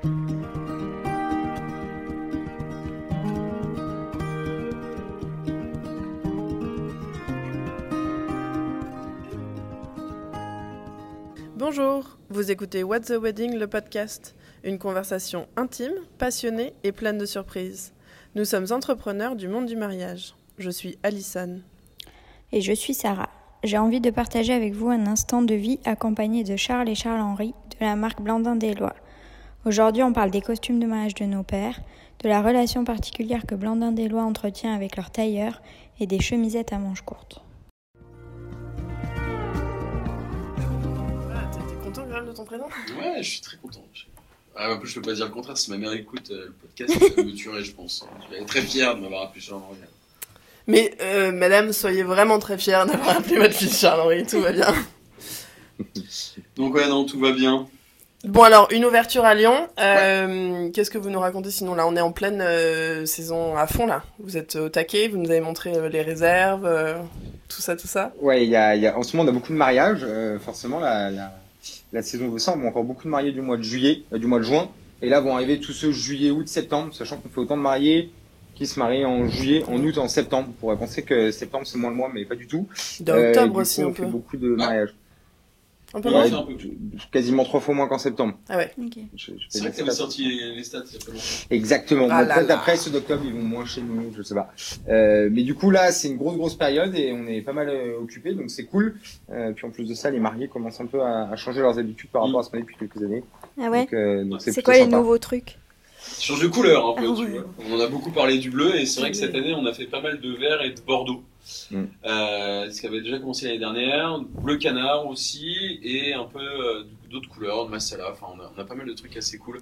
Bonjour, vous écoutez What's the Wedding, le podcast. Une conversation intime, passionnée et pleine de surprises. Nous sommes entrepreneurs du monde du mariage. Je suis Alison. Et je suis Sarah. J'ai envie de partager avec vous un instant de vie accompagné de Charles et Charles-Henri de la marque Blandin des Lois. Aujourd'hui, on parle des costumes de mariage de nos pères, de la relation particulière que Blandin des Lois entretient avec leurs tailleurs et des chemisettes à manches courtes. Ah, t'es content quand même de ton prénom? Ouais, je suis très content. Ah, en plus, je peux pas dire le contraire. Si ma mère écoute euh, le podcast, elle me tuerait, je pense. Je vais être très fier de m'avoir appelé Charles-Henri. Mais euh, madame, soyez vraiment très fière d'avoir appelé votre fils Charles-Henri, tout va bien. Donc, ouais, non, tout va bien. Bon alors, une ouverture à Lyon. Euh, Qu'est-ce que vous nous racontez sinon Là, on est en pleine euh, saison à fond là. Vous êtes au taquet, vous nous avez montré euh, les réserves, tout ça, tout ça. Ouais, il y a, il y a, en ce moment, on a beaucoup de mariages. forcément, la, la, la saison ça. On a encore beaucoup de mariés du mois de juillet, du mois de juin. Et là, vont arriver tous ceux juillet, août, septembre, sachant qu'on fait autant de mariés qui se marient en juillet, en août, en septembre. On pourrait penser que septembre, c'est moins le mois, mais pas du tout. D'octobre aussi on fait peu. beaucoup de mariages. Un peu Ouais, moins. c'est un peu tout. Quasiment trois fois moins qu'en septembre. Ah ouais. C'est vrai que t'avais sorti les, les stats. Exactement. Ah Donc, là peut-être là. après ceux d'octobre, ils vont moins chez nous, je sais pas. Euh, mais du coup là, c'est une grosse grosse période et on est pas mal euh, occupés, donc c'est cool. Euh, puis en plus de ça, les mariés commencent un peu à, à changer leurs habitudes par rapport à ce qu'on est depuis quelques années. Ah ouais euh, C'est quoi les sympa. nouveaux trucs? Change de couleur un peu, Ah tu ouais. vois. On en a beaucoup parlé du bleu et c'est vrai que Oui. cette année on a fait pas mal de vert et de bordeaux. Mm. Euh, ce qui avait déjà commencé l'année dernière, bleu canard aussi et un peu euh, d'autres couleurs, de masala. Enfin, on a, on a pas mal de trucs assez cool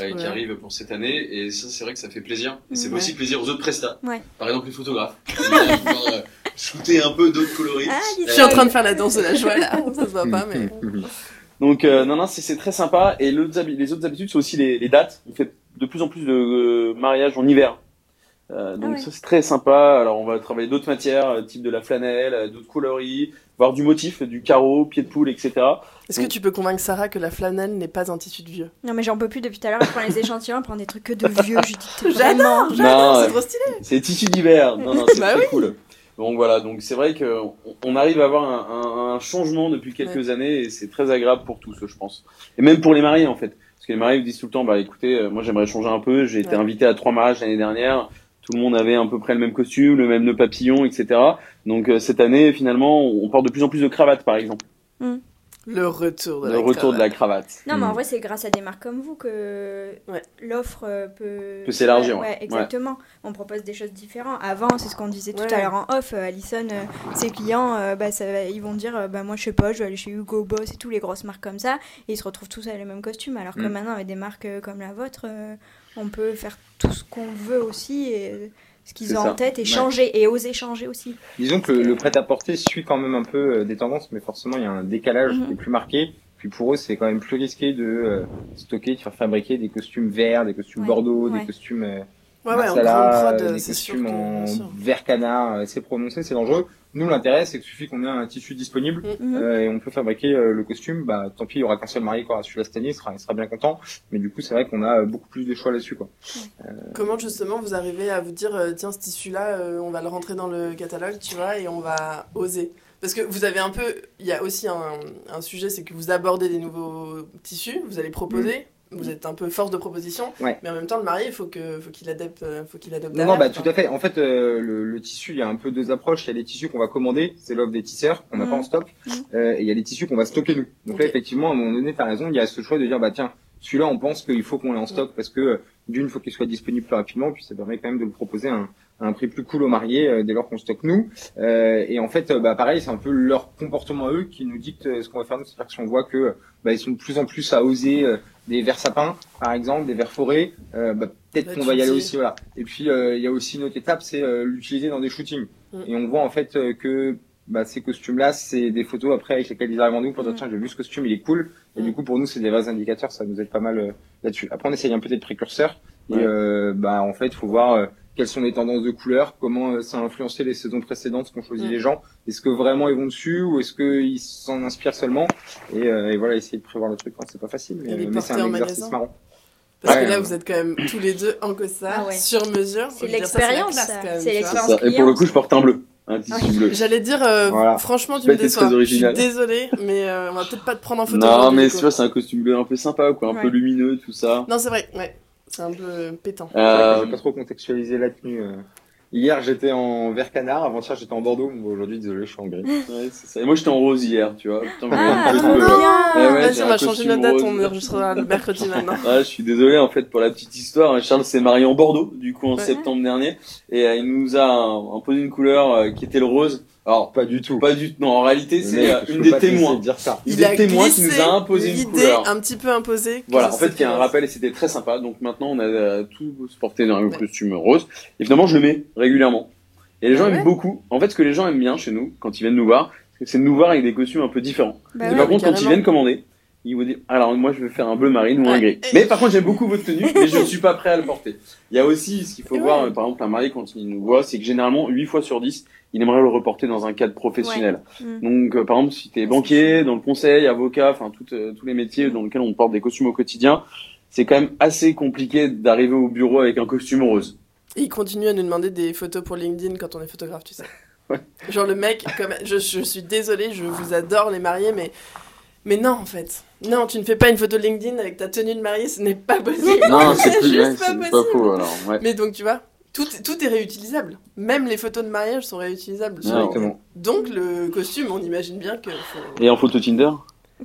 euh, qui Ouais. arrivent pour cette année et ça c'est vrai que ça fait plaisir. Et fait Ouais. aussi plaisir aux autres prestats. Ouais. Par exemple les photographes. Pouvoir, shooter un peu d'autres coloris. Ah, Je suis en train de faire la danse de la joie là. Ça se voit pas, mais. Donc euh, non non c'est c'est très sympa et les autres habitudes c'est aussi les, les dates. On fait de plus en plus de euh, mariages en hiver. Euh, donc Ah ouais. ça c'est très sympa. Alors on va travailler d'autres matières, euh, type de la flanelle, euh, d'autres coloris, voir du motif, du carreau, pied de poule, etc. Est-ce que tu peux convaincre Sarah que la flanelle n'est pas un tissu de vieux? Non mais j'en peux plus depuis tout à l'heure, je prends les échantillons, je prends des trucs que de vieux, J'adore, j'adore, Non, c'est trop stylé. C'est tissu d'hiver. Non non c'est Bah très oui. cool. Donc voilà donc c'est vrai que on- on arrive à avoir un, un- un changement depuis quelques années et c'est très agréable pour tous je pense. Et même pour les mariés en fait. Parce que les mariés me disent tout le temps, bah écoutez, moi j'aimerais changer un peu, j'ai été invité à trois mariages l'année dernière, tout le monde avait à peu près le même costume, le même nœud papillon, etc. Donc euh, cette année, finalement, on porte de plus en plus de cravates, par exemple. Le retour de Le la retour de la cravate. cravate. Non mais en Mm. vrai c'est grâce à des marques comme vous que Ouais. l'offre euh, peut... Peut s'élargir, Ouais, ouais. exactement. On propose des choses différentes. Avant c'est ce qu'on disait tout à l'heure en off, euh, Alison, euh, ses clients, euh, bah, ça, ils vont dire, euh, bah, moi je sais pas, je vais aller chez Hugo Boss et tous les grosses marques comme ça, et ils se retrouvent tous avec les mêmes costumes. Alors que Mm. maintenant avec des marques comme la vôtre, euh, on peut faire tout ce qu'on veut aussi, et ce qu'ils ont ça. en tête, et Ouais. changer, et oser changer aussi. Disons que le, le prêt-à-porter suit quand même un peu euh, des tendances, mais forcément il y a un décalage Mhm. qui est plus marqué. Puis pour eux, c'est quand même plus risqué de euh, stocker, de faire fabriquer des costumes verts, des costumes Ouais, bordeaux, ouais. des costumes euh, Ouais, ouais, euh, prod, des c'est sûr costumes que. en vert canard, euh, c'est prononcé, c'est dangereux. Nous, l'intérêt, c'est qu'il suffit qu'on ait un tissu disponible Mhm. euh, et on peut fabriquer euh, le costume. Bah, tant pis, il y aura qu'un seul marié qui aura celui-là cette année, il sera, il sera bien content. Mais du coup, c'est vrai qu'on a euh, beaucoup plus de choix là-dessus, quoi. Comment justement vous arrivez à vous dire euh, tiens ce tissu là on va le rentrer dans le catalogue tu vois et on va oser? Parce que vous avez un peu il y a aussi un, un sujet c'est que vous abordez des nouveaux tissus vous allez proposer vous êtes un peu force de proposition. Ouais. mais en même temps le marié faut que faut qu'il adapte euh, faut qu'il adopte Non, non, bah, tout à fait. En fait, euh, le, le tissu, il y a un peu deux approches. Il y a les tissus qu'on va commander, c'est l'offre des tisseurs, qu'on n'a Mhm. pas en stock. Mhm. Euh, et il y a les tissus qu'on va stocker nous. Donc là, effectivement, à un moment donné, t'as raison, il y a ce choix de dire, bah tiens, celui-là, on pense qu'il faut qu'on l'ait en stock parce que euh, d'une, faut qu'il soit disponible plus rapidement, puis ça permet quand même de le proposer à un, à un prix plus cool aux mariés euh, dès lors qu'on stocke nous. Euh, et en fait, euh, bah pareil, c'est un peu leur comportement à eux qui nous dicte ce qu'on va faire. nous. C'est-à-dire que si on voit que bah, ils sont de plus en plus à oser euh, des vers sapins, par exemple, des vers forêts, euh, bah, peut-être Bah, qu'on va y aller aussi, voilà. Et puis euh, il y a aussi une autre étape, c'est euh, l'utiliser dans des shootings. Mm. Et on voit en fait euh, que bah, ces costumes-là, c'est des photos après avec lesquelles ils arrivent en nous pour dire Mm. tiens j'ai vu ce costume, il est cool. Et Mm. du coup pour nous c'est des vrais indicateurs, ça nous aide pas mal euh, là-dessus. Après on essaye un peu d'être précurseur. Et euh, bah en fait faut voir euh, quelles sont les tendances de couleurs, comment euh, ça a influencé les saisons précédentes, ce qu'ont choisi Mm. les gens. Est-ce que vraiment ils vont dessus ou est-ce qu'ils s'en inspirent seulement? Et, euh, et voilà essayer de prévoir le truc. hein, c'est pas facile, mais, c'est un en exercice magasin marrant. Parce Ouais, que là, vous êtes quand même tous les deux en costard, Ah ouais. sur mesure. C'est l'expérience, C'est. Et pour le coup, je porte un bleu. Un tissu bleu. J'allais dire, euh, Voilà. franchement, tu me déçois. très Je suis original. désolée, mais euh, on va peut-être pas te prendre en photo. Non, mais tu vois, c'est un costume bleu un peu sympa, quoi, un Ouais. peu lumineux, tout ça. Non, c'est vrai, ouais. C'est un peu pétant. Euh, J'ai pas trop contextualisé la tenue. euh. Hier, j'étais en vert canard. Avant-hier, j'étais en Bordeaux. Aujourd'hui, désolé, je suis en gris. ouais, c'est ça. Et moi, j'étais en rose hier, tu vois. Putain, Ah. Ouais, ouais, Vas-y, j'ai on va changer notre date, on enregistrera le mercredi maintenant. Ouais, je suis désolé en fait pour la petite histoire. Charles s'est marié en Bordeaux du coup en Ouais. septembre dernier et euh, il nous a imposé une couleur euh, qui était le rose. Alors Pas du tout. pas du non en réalité c'est euh, une des témoins. dire ça. Une Il des a témoins qui nous a imposé une couleur. un petit peu imposée. Voilà, en fait, il y a c'était un rappel et c'était très sympa. Donc maintenant, on a euh, tout porté dans un costume rose. Et finalement, je le mets régulièrement. Et les gens Ah aiment ouais beaucoup. En fait, ce que les gens aiment bien chez nous, quand ils viennent nous voir, c'est de nous voir avec des costumes un peu différents. Bah et ouais. par contre, quand ils viennent commander, ils vous disent, alors moi, je veux faire un bleu marine ou un gris. Mais par contre, j'aime beaucoup votre tenue, mais je ne suis pas prêt à le porter. Il y a aussi, ce qu'il faut voir, par exemple, un marié, quand il nous voit, c'est que généralement, 8 fois sur 10, il aimerait le reporter dans un cadre professionnel. Mm. Donc, euh, par exemple, si tu es banquier, dans le conseil, avocat, enfin, euh, tous les métiers dans lesquels on porte des costumes au quotidien, c'est quand même assez compliqué d'arriver au bureau avec un costume rose. Et il continue à nous demander des photos pour LinkedIn quand on est photographe, tu sais. Ouais. Genre le mec, comme, je, je suis désolée, je vous adore les mariés, mais, mais non en fait. Non, tu ne fais pas une photo LinkedIn avec ta tenue de mariée, ce n'est pas possible. Non, c'est plus, juste ouais, pas possible. pas faux, alors, ouais. Mais donc tu vois, tout, tout est réutilisable. Même les photos de mariage sont réutilisables. sur. Exactement. Donc le costume, on imagine bien que... faut- Et en photo Tinder?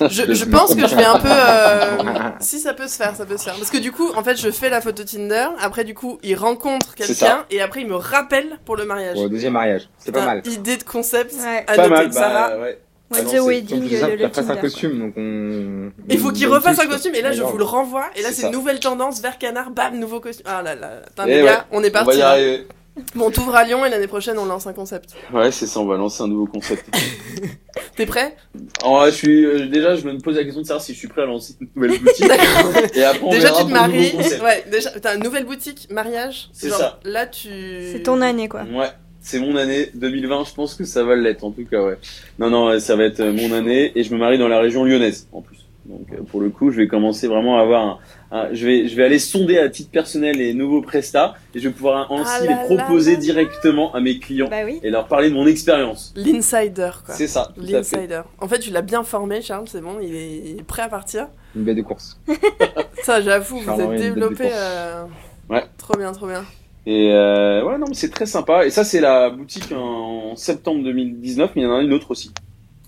Je, je pense que je vais un peu. euh, Si ça peut se faire, ça peut se faire. Parce que du coup, en fait, je fais la photo Tinder. Après, du coup, il rencontre quelqu'un et après, il me rappelle pour le mariage. Pour le deuxième mariage. C'est pas mal. Idée de concept. Ouais. À Pas noter. mal, Sarah, bah, ouais. What Alors, the wedding le fasses un costume, donc on. Il faut qu'il refasse un costume et là, je Ouais, vous le renvoie. Et là, C'est une nouvelle tendance vers canard. Bam, nouveau costume. Ah là là. Putain, Eh les ouais, gars, on est On va parti. arriver. Bon, t'ouvres à Lyon et l'année prochaine, on lance un concept. Ouais, c'est ça, on va lancer un nouveau concept. T'es prêt? Je suis, euh, déjà, je me pose la question de savoir si je suis prêt à lancer une nouvelle boutique. Et après, on Déjà, verra tu te maries. Ouais, déjà, t'as une nouvelle boutique, mariage. C'est Genre, ça. Là, tu. C'est ton année, quoi. Ouais, c'est mon année 2020. Je pense que ça va l'être, en tout cas, ouais. Non, non, ça va être euh, mon année et je me marie dans la région lyonnaise, en plus. Donc, euh, pour le coup, je vais commencer vraiment à avoir un, un- je vais, je vais aller sonder à titre personnel les nouveaux prestats et je vais pouvoir ainsi Ah les là proposer là là. directement à mes clients Bah oui. et leur parler de mon expérience. L'insider, quoi. C'est ça, tout à fait. L'insider. En fait, tu l'as bien formé, Charles, c'est bon, il est, il est prêt à partir. Une baie de course. Ça, j'avoue, vous êtes développé. euh, Ouais. Trop bien, trop bien. Et euh, ouais, non, mais c'est très sympa. Et ça, c'est la boutique en septembre 2019, mais il y en a une autre aussi,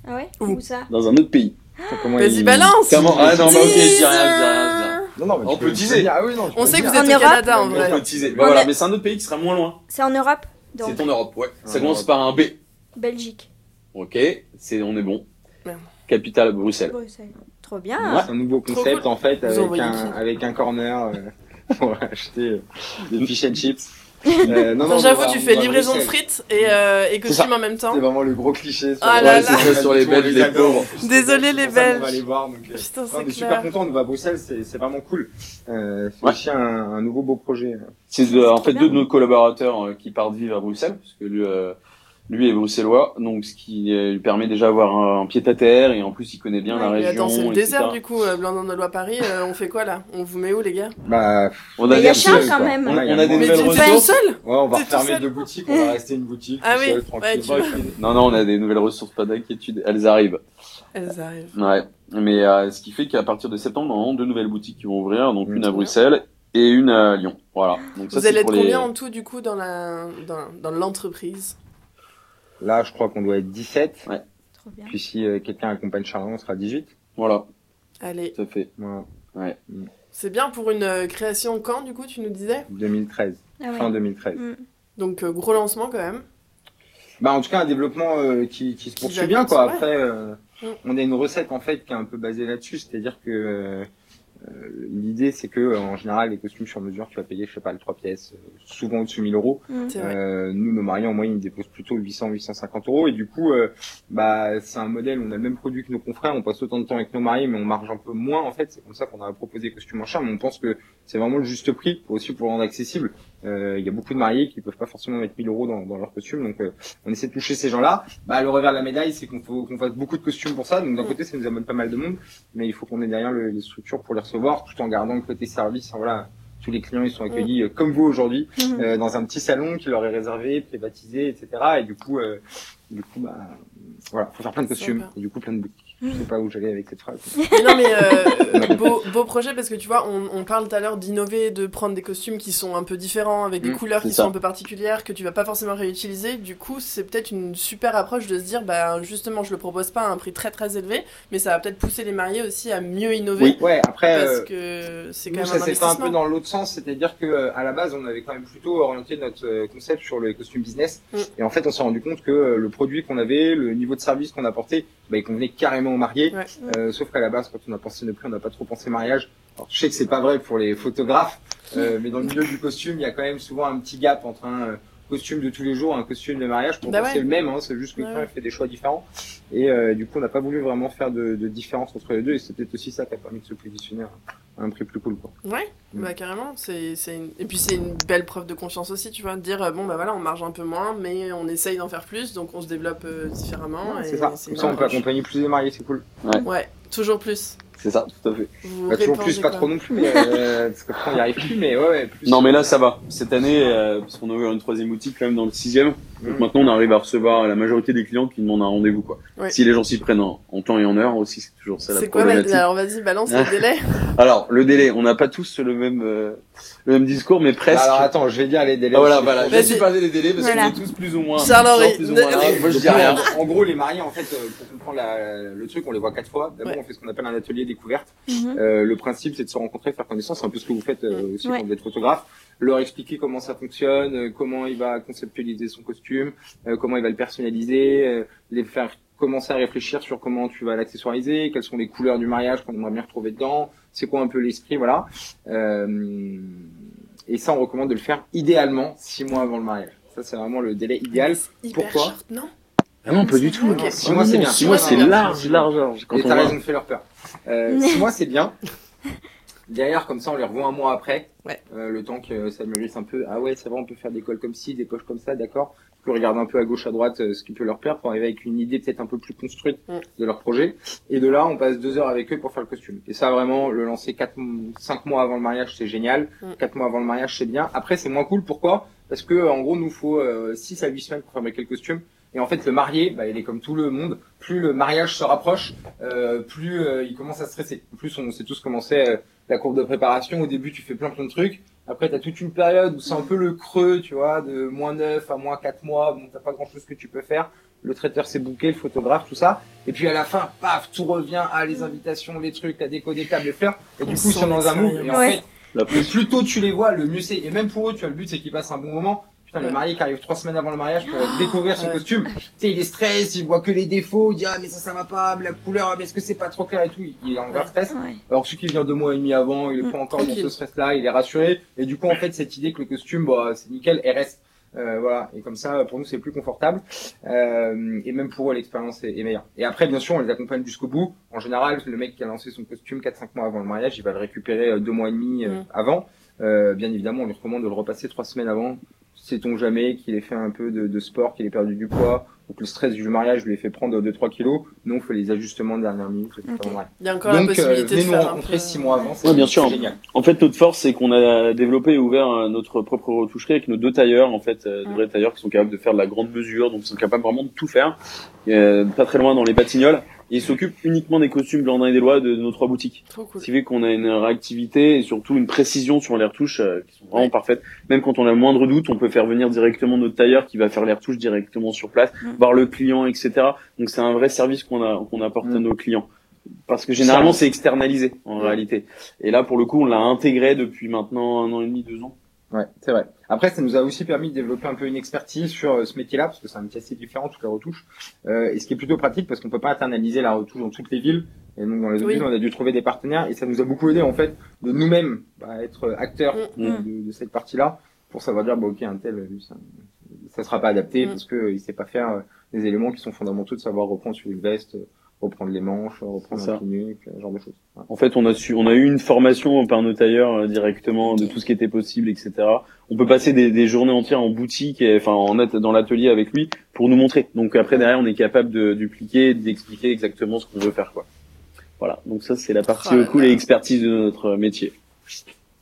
Ah ouais? Où? Où ça? Dans un autre pays. Comment Vas-y, il- balance Comment Ah non, bah ok, je dis rien, je dis rien, je dis rien. Non, non, mais On peut teaser. Ah oui, non, On sait que vous êtes En au Europe? Canada, en On vrai. peut teaser. On Voilà, est- mais c'est un autre pays qui sera moins loin. C'est en Europe C'est en Europe, ouais. Ça En commence Europe. par un B. Belgique. Ok, c'est on est bon. Capitale Bruxelles. Bruxelles. Trop bien. Ouais. C'est un nouveau concept cool. en fait avec un, avec un corner euh, pour acheter euh, des fish and chips. Euh, non, non, J'avoue, on tu on fais livraison de frites et, euh, et costume en même temps. C'est vraiment le gros cliché. sur Ah là Ouais, là. c'est ça sur les Belges, on les pauvres. Désolé, les Belges. va les voir. Donc, euh, Putain, on c'est est super clair. content, on va à Bruxelles, c'est c'est vraiment cool. Euh, c'est Ouais. aussi un, un nouveau beau projet. C'est de- en fait bien. deux de nos collaborateurs euh, qui partent vivre à Bruxelles, parce que lui, euh, lui est bruxellois, donc ce qui euh, lui permet déjà d'avoir un, un pied à terre et en plus il connaît bien la Ouais, région. attends, c'est le etc. désert du coup, euh, Blandin de Loi Paris. euh, on fait quoi là? On vous met où les gars? Bah, On Mais a il y a Charles quand même. On a- on des Mais nouvelles tu ressources. seul? Ouais, on va seul deux boutiques, on va rester une boutique. Ah oui, seul, tranquille. ouais, tu vois. Non, non, on a des nouvelles ressources, pas d'inquiétude, elles arrivent. Elles arrivent. Ouais, mais euh, ce qui fait qu'à partir de septembre, on a deux nouvelles boutiques qui vont ouvrir, donc Mmh, une à Bruxelles et une à Lyon. Voilà. Donc ça, Vous allez être les... combien en tout du coup dans la dans, dans l'entreprise? Là, je crois qu'on doit être 17. Trop bien. Puis si euh, quelqu'un accompagne Charles, on sera 18. Voilà, Allez, tout à fait. Voilà. c'est bien pour une euh, création quand du coup tu nous disais? 2013. Ah ouais. Fin 2013. Mm. Donc euh, gros lancement quand même. Bah en tout cas un développement euh, qui, qui se poursuit bien quoi. ouais. Après euh, Mm. on a une recette en fait qui est un peu basée là-dessus, c'est-à-dire que l'idée c'est que euh, en général les costumes sur mesure tu vas payer je sais pas le 3 pièces, euh, souvent au-dessus de 1000 euros. Mm. Euh, nous nos mariés en moyenne ils déposent plutôt 800 850 euros et du coup euh, bah c'est un modèle on a le même produit que nos confrères, on passe autant de temps avec nos mariés mais on marge un peu moins en fait. C'est comme ça qu'on a proposé costumes en cher, mais on pense que c'est vraiment le juste prix pour aussi pour le rendre accessible. Euh, Il y a beaucoup de mariés qui peuvent pas forcément mettre 1000 euros dans, dans leur costume, donc euh, on essaie de toucher ces gens-là. Bah, le revers de la médaille, c'est qu'on faut qu'on fasse beaucoup de costumes pour ça. Donc d'un Mm. côté, ça nous amène pas mal de monde, mais il faut qu'on ait derrière le- les structures pour les recevoir, tout en gardant le côté service. Enfin, Voilà, tous les clients ils sont accueillis euh, comme vous aujourd'hui, Mhm. euh, dans un petit salon qui leur est réservé, privatisé, etc. Et du coup, euh, du coup, bah, voilà, faut faire plein de costumes. Et du coup, plein de boutiques. Je sais pas où j'allais avec cette phrase. Mais non, mais euh, beau, beau projet parce que tu vois, on, on parle tout à l'heure d'innover, de prendre des costumes qui sont un peu différents, avec des Mm, couleurs qui ça. sont un peu particulières, que tu vas pas forcément réutiliser. Du coup, c'est peut-être une super approche de se dire, bah justement, je le propose pas à un prix très très élevé, mais ça va peut-être pousser les mariés aussi à mieux innover. Oui. Ouais, après, Parce euh, que c'est quand ça même un s'est fait un peu dans l'autre sens, c'est-à-dire que euh, à la base, on avait quand même plutôt orienté notre euh, concept sur les costumes business. Mm. Et en fait, on s'est rendu compte que le produit qu'on avait, le niveau de service qu'on apportait, bah, il convenait carrément aux mariés. Ouais. Euh, sauf qu'à la base, quand on a pensé nos prix, on n'a pas trop pensé mariage. Alors, je sais que c'est pas vrai pour les photographes, euh, mais dans le milieu du costume, il y a quand même souvent un petit gap entre un euh, costume de tous les jours un costume de mariage. Pour Bah ouais. c'est le même, hein, c'est juste que Ouais, ouais. fait des choix différents. Et euh, du coup, on n'a pas voulu vraiment faire de, de différence entre les deux. Et c'est peut-être aussi ça qui a permis de se positionner à un prix plus cool. Quoi. Ouais, Mm. bah carrément. C'est, c'est une... Et puis c'est une belle preuve de confiance aussi, tu vois, de dire, euh, bon bah voilà, on marge un peu moins, mais on essaye d'en faire plus, donc on se développe euh, différemment. Ouais, et c'est ça. c'est Comme ça, on peut accompagner plus les mariés, c'est cool. Ouais, toujours plus. C'est ça, tout à fait. Pas toujours plus, pas trop non plus, mais euh, parce qu'après on n'y arrive plus, mais ouais, ouais plus. Non mais là ça va. Cette année, euh, parce qu'on a ouvert une troisième boutique quand même dans le sixième, donc Mm. maintenant on arrive à recevoir la majorité des clients qui demandent un rendez-vous quoi. Ouais. Si les gens s'y prennent en, en temps et en heure aussi, c'est toujours ça la C'est quoi, bah, problématique. alors vas-y, balance le délai. Alors le délai, on n'a pas tous le même euh, le même discours, mais Bah, presque. alors attends, je vais dire les délais. Ah, voilà, voilà. Je suis parler des délais parce Voilà. qu'on est tous plus ou moins. Charles-Henri, plus ou moins là. Moi je dis rien. En, gros, les mariés, en fait, euh, pour comprendre la- le truc, on les voit quatre fois. D'abord, Ouais. on fait ce qu'on appelle un atelier découverte. Mhm. Euh, le principe, c'est de se rencontrer, faire connaissance, c'est un peu ce que vous faites euh, aussi Ouais. quand vous êtes photographe. Leur expliquer comment ça fonctionne, euh, comment il va conceptualiser son costume, euh, comment il va le personnaliser, euh, les faire commencer à réfléchir sur comment tu vas l'accessoiriser, quelles sont les couleurs du mariage qu'on aimerait bien retrouver dedans, c'est quoi un peu l'esprit, voilà. Euh, et ça, on recommande de le faire idéalement six mois avant le mariage. Ça, c'est vraiment le délai idéal. Hyper Pourquoi short, non? Ah non, pas du tout. Ok. Six mois, c'est bien. Six mois, c'est large, large, large. Quand et t'as raison de faire leur peur. Euh, six mois, c'est bien. Derrière, comme ça, on les revoit un mois après. Ouais. Euh, le temps que ça mûrisse un peu. Ah ouais, c'est vrai, on peut faire des cols comme ci, des poches comme ça, d'accord. Tu peux regarder un peu à gauche, à droite euh, ce qui peut leur plaire pour arriver avec une idée peut-être un peu plus construite Mm. de leur projet. Et de là, on passe deux heures avec eux pour faire le costume. Et ça, vraiment, le lancer quatre, cinq mois avant le mariage, c'est génial. Mm. Quatre mois avant le mariage, c'est bien. Après, c'est moins cool. Pourquoi? Parce que en gros, nous faut euh, six à huit semaines pour fabriquer le costume. Et en fait, le marié, bah, il est comme tout le monde. Plus le mariage se rapproche, euh, plus euh, il commence à stresser. En plus, on sait tous comment c'est euh, la courbe de préparation. Au début, tu fais plein plein de trucs. Après, tu as toute une période où c'est un peu le creux, tu vois, de moins 9 à moins 4 mois. Bon, t'as pas grand chose que tu peux faire. Le traiteur s'est bouqué, le photographe, tout ça. Et puis à la fin, paf, tout revient à les invitations, les trucs, la déco des tables, les fleurs. Et du coup, ils sont dans un move. Et en Ouais. fait, le plus tôt tu les vois, le mieux c'est. Et même pour eux, tu vois, le but c'est qu'ils passent un bon moment. Putain, le marié qui arrive trois semaines avant le mariage pour découvrir son costume. Tu sais, il est stress, il voit que les défauts, il dit ah mais ça ça va pas, la couleur, mais est-ce que c'est pas trop clair et tout. Il est en grave stress. Alors celui qui vient deux mois et demi avant, il est Mm. pas encore dans ce stress-là, il est rassuré. Et du coup, en fait, cette idée que le costume, bah, c'est nickel, elle reste. Euh, voilà. Et comme ça, pour nous, c'est plus confortable. Euh, et même pour eux, l'expérience est, est meilleure. Et après, bien sûr, on les accompagne jusqu'au bout. En général, le mec qui a lancé son costume 4-5 mois avant le mariage, il va le récupérer euh, deux mois et demi euh, Mm. avant. Euh, bien évidemment, on lui recommande de le repasser trois semaines avant. Sait-on jamais qu'il ait fait un peu de, de sport, qu'il ait perdu du poids, ou que le stress du mariage lui ait fait prendre 2-3 kilos. Nous, on fait les ajustements de dernière minute. Il y a encore la euh, possibilité de nous faire un rencontrer peu- 6 mois avant. c'est Ouais, bien sûr. génial. En fait, notre force, c'est qu'on a développé et ouvert euh, notre propre retoucherie avec nos deux tailleurs, en fait, euh, des vrais tailleurs qui sont capables de faire de la grande mesure, donc ils sont capables vraiment de tout faire. Euh, pas très loin dans les Batignolles. Et ils s'occupent uniquement des costumes Blandin et des lois de, de nos trois boutiques. Trop cool. Ce qui fait qu'on a une réactivité et surtout une précision sur les retouches euh, qui sont vraiment Ouais. parfaites. Même quand on a le moindre doute, on peut faire venir directement notre tailleur qui va faire les retouches directement sur place, Mm. voir le client, etc. Donc c'est un vrai service qu'on a qu'on apporte à Mm. nos clients. Parce que généralement c'est externalisé en réalité. Et là pour le coup on l'a intégré depuis maintenant un an et demi, deux ans. Ouais, c'est vrai. Après, ça nous a aussi permis de développer un peu une expertise sur euh, ce métier-là, parce que c'est un métier assez différent, toutes les retouches. Euh, et ce qui est plutôt pratique, parce qu'on peut pas internaliser la retouche dans toutes les villes. Et donc, dans les autres Oui. villes, on a dû trouver des partenaires, et ça nous a beaucoup aidé, en fait, de nous-mêmes bah, être acteurs Mm. de, de- de cette partie-là, pour savoir dire, bah, ok, un tel, lui, ça, ça sera pas adapté, Mm. parce que euh, sait pas faire euh, des éléments qui sont fondamentaux de savoir reprendre sur une veste, euh, reprendre les manches, reprendre C'est ça. un clinique, ce genre de choses. Ouais. En fait, on a su, on a eu une formation par nos tailleurs euh, directement de tout ce qui était possible, etc. On peut passer des, des journées entières en boutique, et, enfin en at- dans l'atelier avec lui pour nous montrer. Donc après derrière, on est capable de dupliquer, d'expliquer exactement ce qu'on veut faire, quoi. Voilà. Donc ça, c'est la partie là cool et expertise de notre métier.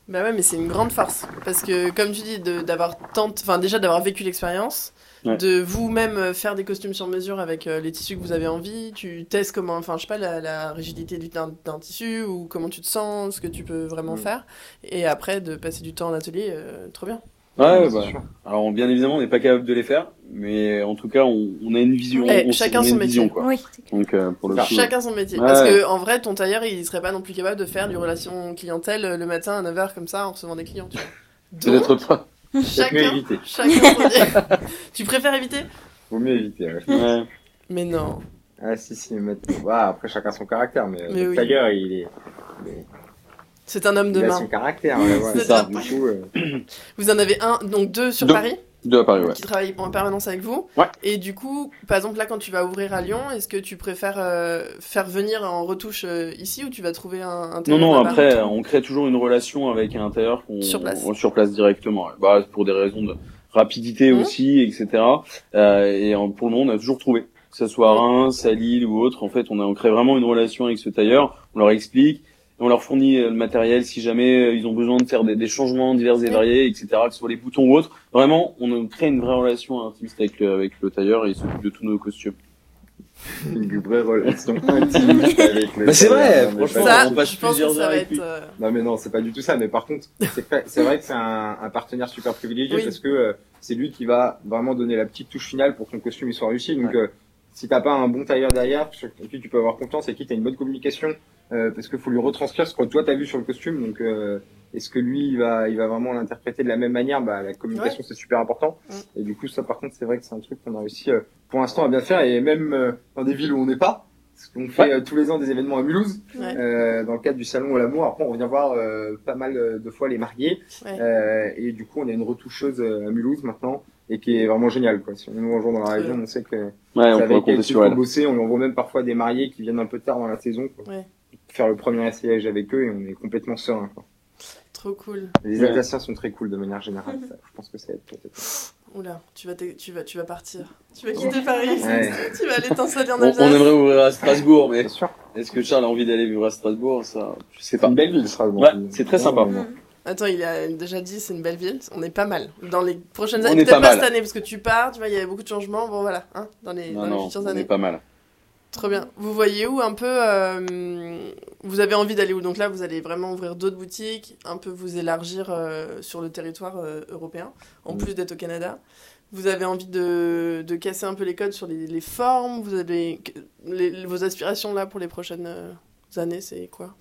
Bah ouais, mais c'est une grande farce. Parce que, comme tu dis, d'avoir tant. Enfin, déjà d'avoir vécu l'expérience, Ouais. de vous-même euh, faire des costumes sur mesure avec euh, les tissus que vous avez envie, tu testes comment. Enfin, je sais pas, la, la rigidité du- d'un tissu ou comment tu te sens, ce que tu peux vraiment Mm. faire. Et après, de passer du temps en atelier, euh, trop bien. Ouais, bah. sûr. Alors bien évidemment, on n'est pas capable de les faire, mais en tout cas, on, on a une vision. Eh, on, chacun on son une vision, métier. quoi. Oui, c'est clair. Donc euh, pour le Ça. coup. Chacun son métier. Ouais. Parce que, en vrai, ton tailleur, il serait pas non plus capable de faire du relation clientèle le matin à 9h comme ça en recevant des clients, tu vois. Donc, Peut-être pas. Chacun, éviter. chacun son. Tu préfères éviter? Vaut mieux éviter. Ouais. Ouais. Mais non. Ah si si. Mais... Ouais, après chacun son caractère, mais, Mais le oui. tailleur il est. C'est un homme de il a main. son caractère. Ouais, ouais. C'est ça. Du coup, euh, Vous en avez un, donc deux sur. Paris, Deux à Paris, ouais. qui travaillent en permanence avec vous. Ouais. Et du coup, par exemple, là, quand tu vas ouvrir à Lyon, est-ce que tu préfères euh, faire venir en retouche euh, ici ou tu vas trouver un, un Non, tailleur non, là-bas après, on crée toujours une relation avec un tailleur qu'on Sur place. on- sur place directement. Bah, pour des raisons de rapidité Mhm. aussi, etc. Euh, et en- pour le moment, on a toujours trouvé. Que ce soit à Mhm. Reims, à Lille ou autre, en fait, on, a, on crée vraiment une relation avec ce tailleur. On leur explique. On leur fournit euh, le matériel si jamais euh, ils ont besoin de faire des, des changements divers et variés, etc., que ce soit les boutons ou autre. Vraiment, on crée une vraie relation intimiste avec le, avec le tailleur et il s'occupe de tous nos costumes. une vraie relation intime avec le Bah, c'est vrai, franchement, Ça, on passe je pense que plusieurs ça heures va avec être. lui. euh, Non mais non, c'est pas du tout ça. Mais par contre, c'est vrai que c'est un, un partenaire super privilégié Oui. parce que euh, c'est lui qui va vraiment donner la petite touche finale pour que ton costume il soit réussi. Donc euh, si t'as pas un bon tailleur derrière, sur qui tu peux avoir confiance et qui t'as une bonne communication, euh, parce qu'il faut lui retranscrire ce que toi t'as vu sur le costume. Donc euh, est-ce que lui il va, il va vraiment l'interpréter de la même manière? Bah la communication c'est super important. Mm. Et du coup ça par contre c'est vrai que c'est un truc qu'on a réussi euh, pour l'instant à bien faire et même euh, dans des villes où on n'est pas. Parce qu'on fait euh, tous les ans des événements à Mulhouse ouais, euh, dans le cadre du salon à l'amour. Après, on revient voir euh, pas mal de fois les mariés. ouais. Euh, et du coup, on a une retoucheuse à Mulhouse maintenant et qui est vraiment géniale. Quoi. Si on nous rejoint dans la région, on sait que Ouais, c'est on peut avec elle sur elle. bosser. On lui envoie même parfois des mariés qui viennent un peu tard dans la saison. Quoi. Ouais. Faire le premier essayage avec eux et on est complètement serein. Quoi. Trop cool. Les Ouais. Alsaciens sont très cool de manière générale. ça, je pense que ça va être peut-être. Oula, tu vas, tu vas, tu vas partir. Tu vas quitter Paris. Ouais. tu vas aller t'installer en On, on Alsace. aimerait ouvrir à Strasbourg, mais est-ce que Charles a envie d'aller vivre à Strasbourg Ça, je sais C'est pas. une belle ville, Strasbourg. Ouais, c'est très sympa. Vraiment. Attends, il a déjà dit c'est une belle ville. On est pas mal. Dans les prochaines On années, est peut-être pas pas, mal. cette année parce que tu pars, tu vois, il y avait beaucoup de changements. Bon voilà, hein, dans les, Non, dans les non, futures on années. est pas mal. Trop bien. Vous voyez où un peu euh, Vous avez envie d'aller où? Donc là, vous allez vraiment ouvrir d'autres boutiques, un peu vous élargir euh, sur le territoire euh, européen, en Mm. plus d'être au Canada. Vous avez envie de, de casser un peu les codes sur les, les formes? Vous avez les- vos aspirations là pour les prochaines euh, années, c'est quoi?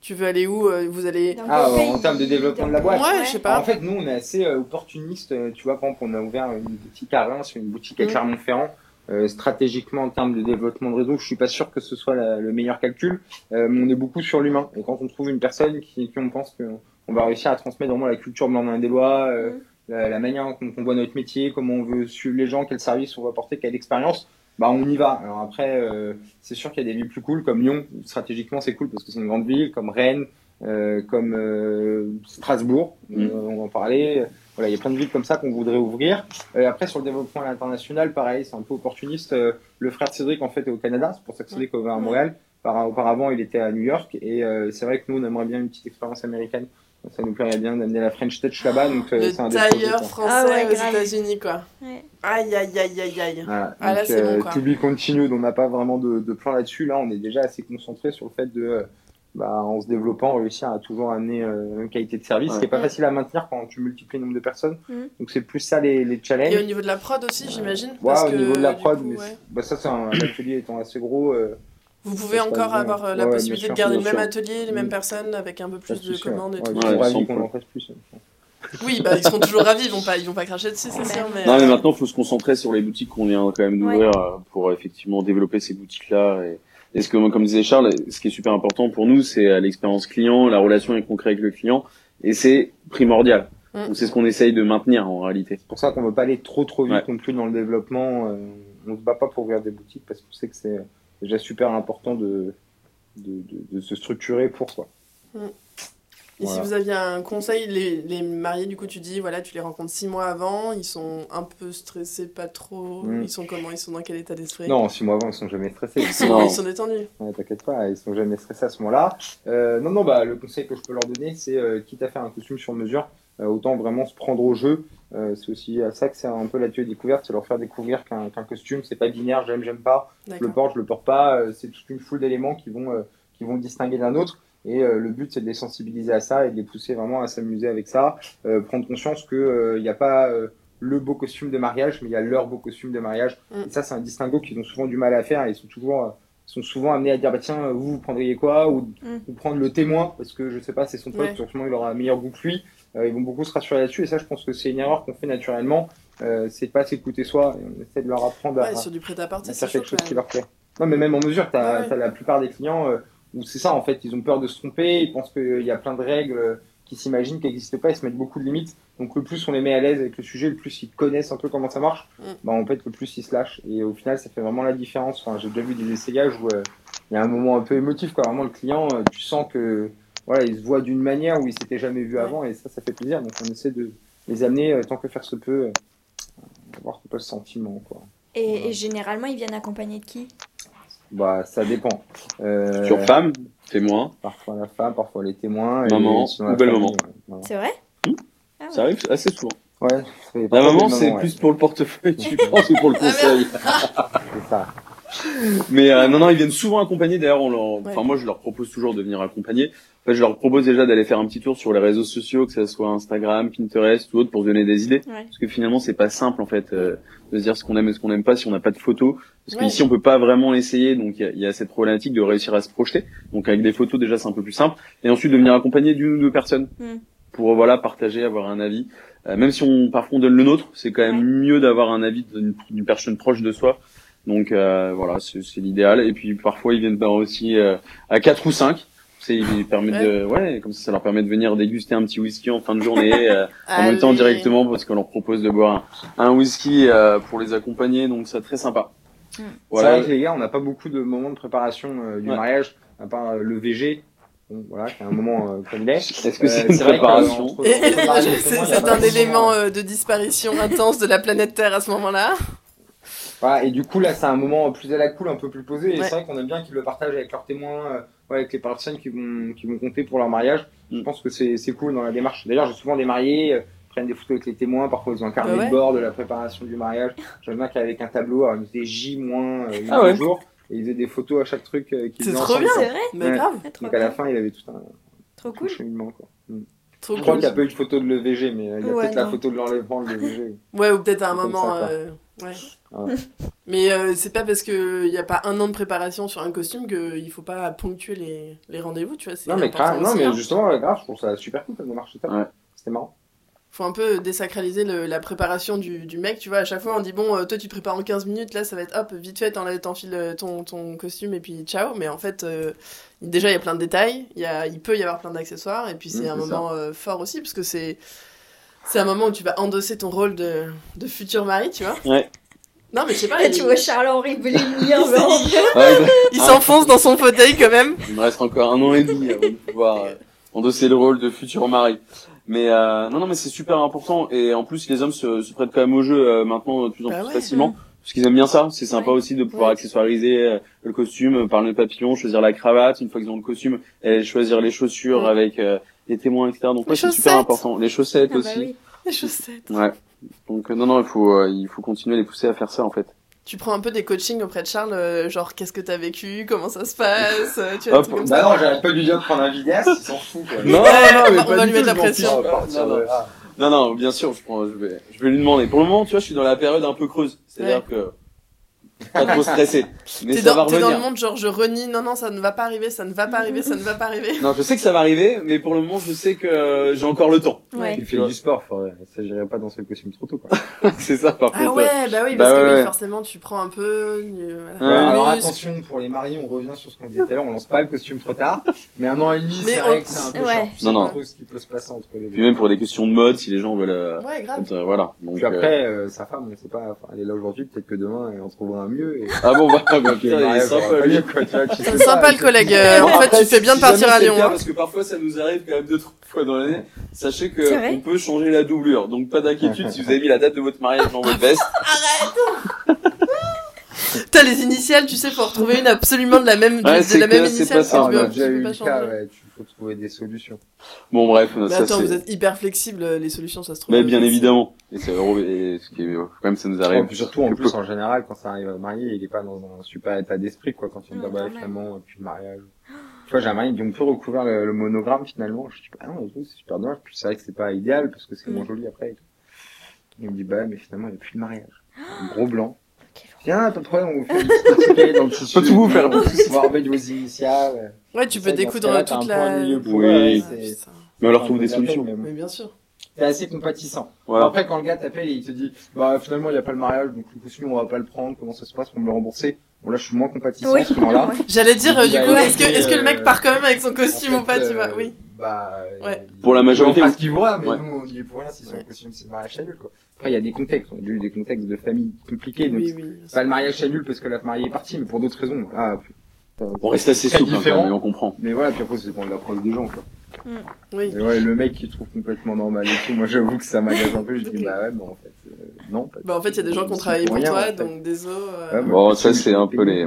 Tu veux aller où Vous allez Ah, en termes de développement de la boîte. Ouais, je sais pas. Alors, en fait, nous, on est assez euh, opportuniste. Tu vois, par exemple, on a ouvert une boutique à Reims, une boutique à Mm. Clermont-Ferrand. Euh, stratégiquement, en termes de développement de réseau, je suis pas sûr que ce soit la- le meilleur calcul. Euh, mais on est beaucoup sur l'humain. Et quand on trouve une personne qui, qui on pense qu'on va réussir à transmettre vraiment la culture blanc des lois, euh, Mm. la, la manière dont on voit notre métier, comment on veut suivre les gens, quel service on va apporter, quelle expérience, bah on y va. Alors après, euh, c'est sûr qu'il y a des villes plus cool comme Lyon. Stratégiquement, c'est cool parce que c'est une grande ville, comme Rennes, euh, comme euh, Strasbourg. On va en parler. Voilà, il y a plein de villes comme ça qu'on voudrait ouvrir. Euh, après, sur le développement à l'international, pareil, c'est un peu opportuniste. Euh, le frère de Cédric, en fait, est au Canada. C'est pour ça que Cédric est ouvert à Montréal. Par- auparavant, il était à New York. Et euh, c'est vrai que nous, on aimerait bien une petite expérience américaine. Ça nous plairait bien d'amener la French Touch là-bas. Donc, euh, le c'est un tailleur français Ah ouais, aux. États-Unis, quoi. Ouais. Aïe, aïe, aïe, aïe, aïe. Voilà. Ah, là, Donc, c'est bon, euh, quoi. to be continued, on n'a pas vraiment de, de plan là-dessus. Là, on est déjà assez concentré sur le fait de, bah, en se développant, réussir à toujours amener euh, la même qualité de service, ce qui est pas Ouais. facile à maintenir quand tu multiplies le nombre de personnes. Mhm. Donc, c'est plus ça les, les challenges. Et au niveau de la prod aussi, j'imagine Ouais, parce au que, niveau de la prod, coup, mais bah, ça, c'est un, l'atelier étant assez gros. euh, Vous pouvez encore avoir euh, la possibilité de garder le même atelier, les mêmes Mm. personnes, avec un peu plus de commandes et Ouais, tout. ils qu'on en fasse plus. Oui, bah ils seront toujours ravis, ils vont pas, ils vont pas cracher dessus, c'est sûr. Mais, Non, mais euh, maintenant, il faut se concentrer sur les boutiques qu'on vient quand même d'ouvrir pour effectivement développer ces boutiques-là. Et, et ce que, comme disait Charles, ce qui est super important pour nous, c'est euh, l'expérience client, la relation concrète avec le client, et c'est primordial. Mm. Donc c'est ce qu'on essaye de maintenir en réalité. C'est pour ça qu'on veut pas aller trop trop vite Ouais. non plus dans le développement. Euh, on se bat pas pour ouvrir des boutiques parce qu'on sait que c'est déjà super important de, de, de, de se structurer pour quoi. Et Voilà. si vous aviez un conseil, les, les mariés, du coup, tu dis, voilà, tu les rencontres six mois avant, ils sont un peu stressés, pas trop. Mm. Ils sont comment Ils sont dans quel état d'esprit? Non, six mois avant, ils sont jamais stressés. Ils sont, ils sont détendus. Ouais, T'inquiète pas, ils sont jamais stressés à ce moment-là. Euh, non, non, bah, le conseil que je peux leur donner, c'est euh, quitte à faire un costume sur mesure, euh, autant vraiment se prendre au jeu. C'est aussi à ça que c'est un peu la tuerie découverte, c'est leur faire découvrir qu'un qu'un costume, c'est pas binaire, j'aime, j'aime pas, je le porte, je le porte pas. c'est toute une foule d'éléments qui vont, qui vont le distinguer d'un autre. Et euh, le but, c'est de les sensibiliser à ça et de les pousser vraiment à s'amuser avec ça. Euh, prendre conscience qu'il n'y a pas euh, le beau costume de mariage, mais il y a leur beau costume de mariage. Mm. Et ça, c'est un distinguo qu'ils ont souvent du mal à faire. Et ils sont toujours, euh, sont souvent amenés à dire, bah tiens, vous, vous prendriez quoi ou, Mm. ou prendre le témoin, parce que je sais pas, c'est son pote, Ouais. sûrement il aura un meilleur goût que lui. Euh, ils vont beaucoup se rassurer là-dessus. Et ça, je pense que c'est une erreur qu'on fait naturellement. Euh, c'est pas s'écouter soi. Et on essaie de leur apprendre à, Ouais, sur du prêt-à-porter, à c'est faire quelque chose qui leur plaît. Non, mais même en mesure, tu as, Ouais, la plupart des clients euh, où c'est ça, en fait, ils ont peur de se tromper, ils pensent qu'il y a plein de règles euh, qui s'imaginent qui n'existent pas, ils se mettent beaucoup de limites. Donc, le plus on les met à l'aise avec le sujet, le plus ils connaissent un peu comment ça marche, Mm. bah, en fait, le plus ils se lâchent. Et au final, ça fait vraiment la différence. Enfin, j'ai déjà vu des essayages où euh, il y a un moment un peu émotif, quoi. Vraiment, le client, euh, tu sens que voilà, il se voit d'une manière où il s'était jamais vu avant, et ça, ça fait plaisir. Donc, on essaie de les amener, euh, tant que faire se peut, avoir un peu le sentiment, quoi. Et, et généralement, ils viennent accompagnés de qui? Bah, ça dépend. Euh, Sur femme, témoin, Parfois la femme, parfois les témoins. Maman ou ouais. Voilà. C'est vrai Hmm. Ah ouais. ça arrive assez souvent. Ouais, La maman, c'est ouais. plus pour le portefeuille, tu penses, ou pour le conseil. C'est ça. Mais euh, non, non, ils viennent souvent accompagnés. D'ailleurs, on leur... enfin, Ouais. moi, je leur propose toujours de venir accompagner. En fait, je leur propose déjà d'aller faire un petit tour sur les réseaux sociaux, que ce soit Instagram, Pinterest ou autre, pour se donner des idées. Ouais. Parce que finalement, c'est pas simple en fait euh, de se dire ce qu'on aime et ce qu'on n'aime pas si on n'a pas de photos. Parce Ouais. qu'ici, on peut pas vraiment l'essayer, donc il y y a cette problématique de réussir à se projeter. Donc avec des photos, déjà, c'est un peu plus simple. Et ensuite, de venir accompagner d'une ou deux personnes Mm. pour voilà partager, avoir un avis. Euh, même si on parfois on donne le nôtre, c'est quand même mieux d'avoir un avis d'une personne proche de soi. Donc euh, voilà, c'est c'est l'idéal. Et puis parfois ils viennent aussi euh, à quatre ou cinq. C'est ils permettent de ouais, comme ça ça leur permet de venir déguster un petit whisky en fin de journée euh, en même temps directement parce qu'on leur propose de boire un, un whisky euh, pour les accompagner. Donc c'est très sympa. Mm. C'est Voilà. vrai que les gars, on n'a pas beaucoup de moments de préparation euh, du Ouais. mariage, à part euh, le VG. Bon, voilà, qui est un moment euh, comme il est. Est-ce que Euh, c'est une préparation C'est c'est un élément euh, euh, de disparition intense de la planète Terre à ce moment-là. Voilà, et du coup, là, c'est un moment plus à la cool, un peu plus posé. Et Ouais. c'est vrai qu'on aime bien qu'ils le partagent avec leurs témoins, euh, ouais, avec les personnes qui vont, qui vont compter pour leur mariage. Je Mm. pense que c'est c'est cool dans la démarche. D'ailleurs, j'ai souvent des mariés, euh, prennent des photos avec les témoins. Parfois, ils ont un carnet ouais. de bord de la préparation du mariage. J'aime bien qu'avec un tableau, alors, ils faisaient J moins euh, Ah ouais. jours. Et ils faisaient des photos à chaque truc euh, qu'ils C'est trop bien. C'est vrai Mais Ouais. grave, Donc à la fin, il avait tout un, Trop un cool. cheminement. Quoi. Trop Je crois cool. qu'il n'y a pas eu de photo de l'EVG, mais euh, il y a Ouais, peut-être la photo de l'enlèvement de l'EVG. Ouais, ou peut-être à un moment. ça, euh, ouais. Ouais. Mais euh, c'est pas parce qu'il n'y a pas un an de préparation sur un costume qu'il faut pas ponctuer les, les rendez-vous, tu vois. Non, mais, grave, non, mais hein. justement, grave, je trouve ça super cool comme démarche. c'était top. Ouais. C'était marrant. Faut un peu désacraliser le- la préparation du, du mec, tu vois. À chaque fois, on dit, bon, euh, toi, tu te prépares en 15 minutes, là, ça va être hop, vite fait, t'enfiles euh, ton, ton costume et puis ciao. Mais en fait, euh, déjà, il y a plein de détails, il, y a, il peut y avoir plein d'accessoires, et puis c'est un moment euh, fort aussi, parce que c'est. C'est un moment où tu vas endosser ton rôle de, de futur mari, tu vois. Ouais. Non, mais je sais pas. Il, tu vois Charles-Henri il- Ouais, il s'enfonce dans son fauteuil quand même. Il me reste encore un an et demi avant de pouvoir euh, endosser le rôle de futur mari. Mais euh, non, non, mais c'est super important. Et en plus, les hommes se, se prêtent quand même au jeu euh, maintenant de plus en Bah plus ouais, facilement. Parce qu'ils aiment bien ça. C'est sympa Ouais. aussi de pouvoir accessoiriser euh, le costume, euh, par le papillon, choisir la cravate. Une fois qu'ils ont le costume, et choisir les chaussures avec euh, les témoins, etc. Donc ouais, c'est super important. Les chaussettes Ah bah aussi. oui. Les chaussettes. Ouais. Donc euh, non, non, il faut, euh, il faut continuer à les pousser à faire ça en fait. Tu prends un peu des coachings auprès de Charles, euh, genre qu'est-ce que t'as vécu, comment ça se passe, euh, tu vois, comme Bah ça. non, j'arrête pas lui dire de prendre un vidéaste, il s'en fout. Quoi. Non, Ouais, non, on mais pas va du lui mettre la pression. de. Non, non, bien sûr, je, prends, je, vais, je vais lui demander. Pour le moment, tu vois, je suis dans la période un peu creuse. C'est-à-dire que pas trop stressé. Mais T'es ça va dans, t'es dans revenir. le monde genre je renie, non non ça ne va pas arriver, ça ne va pas arriver, ça ne va pas arriver. Non, je sais que ça va arriver, mais pour le moment, je sais que euh, j'ai encore le temps. Ouais. Il fait du sport, faut, ça s'agirait pas dans ce costume trop tôt. Quoi. c'est ça, par Ah contre. ouais, bah oui, Bah parce que ouais, forcément tu prends un peu. euh, Ouais, alors attention, pour les mariés, on revient sur ce qu'on disait tout à l'heure, on lance pas le costume trop tard. Mais un an et demi, c'est on- vrai que c'est un peu Ouais. Non, non. trop ce qui peut se passer entre les Puis deux. même pour des questions de mode, si les gens veulent. euh, Ouais, grave. euh, voilà. Donc, Puis euh, après, euh, sa femme, on sait pas, elle est là aujourd'hui, peut-être que demain, on trouvera un mieux. Et... Ah bon, bah, bah puis, putain, il est mariage, sympa, lui. C'est sympa le collègue. Euh, en fait, Après, tu fais bien de si partir à Lyon. cas, hein. Parce que parfois, ça nous arrive quand même deux, trois fois dans l'année. Sachez que on peut changer la doublure. Donc, pas d'inquiétude si vous avez mis la date de votre mariage dans votre veste. T'as les initiales, tu sais, faut retrouver une absolument de la même, Ouais, de c'est la même clair, c'est initiale. pas ça, Ah, déjà eu pas le cas, ouais, tu faut trouver des solutions. Bon, bref, Mais ça attends, vous êtes hyper flexible, les solutions, ça se trouve. Mais bien évidemment. Et c'est et ce qui est, quand même, ça nous arrive. Et puis surtout, en plus, peu. en général, quand ça arrive à marier, il est pas dans un super état d'esprit, quoi, quand il me dit, Ouais, bah, finalement, puis le mariage. Tu vois, j'ai un mari, il me dit, on peut recouvrir le, le monogramme, finalement. Je dis, bah non, et tout, c'est super dommage. Puis c'est vrai que c'est pas idéal, parce que c'est Mm. moins joli après, et tout. Il me dit, bah, mais finalement, il n'y a plus de mariage. Un gros blanc. Tiens, pas de problème, on vous fait une dans le tissu. Peut tout vous faire. On va remettre vos initiales. Ouais, tu peux découdre toute la. Oui. Mais on leur trouve des solutions. Mais bien sûr. T'es assez compatissant. Voilà. Après, quand le gars t'appelle et il te dit, bah, finalement, il n'y a pas le mariage, donc le costume, on va pas le prendre, comment ça se passe pour me le rembourser? Bon, là, je suis moins compatissant Oui. à ce moment-là. J'allais dire, euh, du coup, est-ce que, est-ce que le mec euh, part quand même avec son costume En ou pas, tu vois? euh, Oui. Bah, Ouais. il- Pour la majorité, Il en oui. fera ce qu'il voudra, mais Ouais. nous, on y est pour rien si son Ouais. costume, c'est le mariage annule, quoi. Après, il y a des contextes. On a déjà eu des contextes de famille compliqués, donc Oui, oui. c'est pas le mariage annule parce que la mariée est partie, mais pour d'autres raisons. Ah, putain. On reste assez souple, hein, mais on comprend. Mais voilà, puis après, c'est pour l'approche des gens, quoi. Oui. Et ouais, le mec qui trouve complètement normal et tout, moi, j'avoue que ça m'agace un peu. Je dis, bah ouais, bon, en fait, euh, non. pas- Bah, en fait, il y a des gens qui ont travaillé pour rien, toi, en fait. donc des os. euh, Ouais, Bon, bah, ça, c'est un peu les-.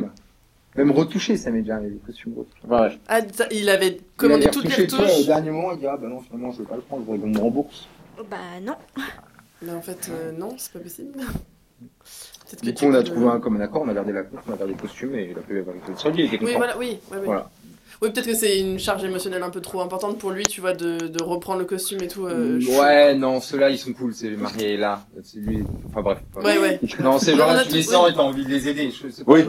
Même retouché, ça m'est déjà arrivé, les costumes retouchés. Ouais. Ah, il avait commandé Il toutes les vois, Au retouches. dernier moment, il dit, ah bah non, finalement, je vais pas le prendre, je voudrais qu'on me rembourse. Bah non. Mais en fait, euh, non, c'est pas possible. Du coup, on a trouvé un commun accord, on a gardé la coupe, on a gardé le costume et il a pu avoir une solde, il était Oui, voilà, oui. ouais, oui. Voilà. Oui, peut-être que c'est une charge émotionnelle un peu trop importante pour lui, tu vois, de, de reprendre le costume et tout. euh, ouais, non, ceux-là, ils sont cool, c'est marié là. C'est lui, enfin bref. Ouais, ouais. Non, ces On gens-là, a tu les sens et t'as envie de les aider. Je sais pas, Oui.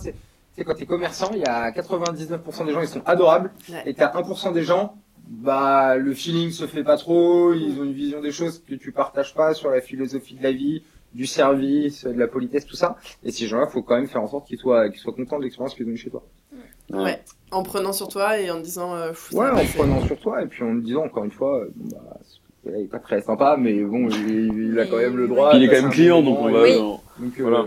c'est- Tu sais, quand t'es commerçant, il y a 99% des gens, ils sont adorables. Ouais. Et t'as 1% des gens, bah, le feeling se fait pas trop, ils ont une vision des choses que tu partages pas sur la philosophie de la vie, du service, de la politesse, tout ça. Et ces gens-là, faut quand même faire en sorte qu'ils soient, qu'ils soient contents de l'expérience qu'ils ont eue chez toi. Ouais. En prenant sur toi et en disant. euh, Ouais, en passer. prenant sur toi et puis en disant encore une fois, euh, bon, bah, il est pas très sympa, mais bon, il, il a quand même le droit. Puis il est quand même client, donc on va. Oui. Donc, euh, Voilà.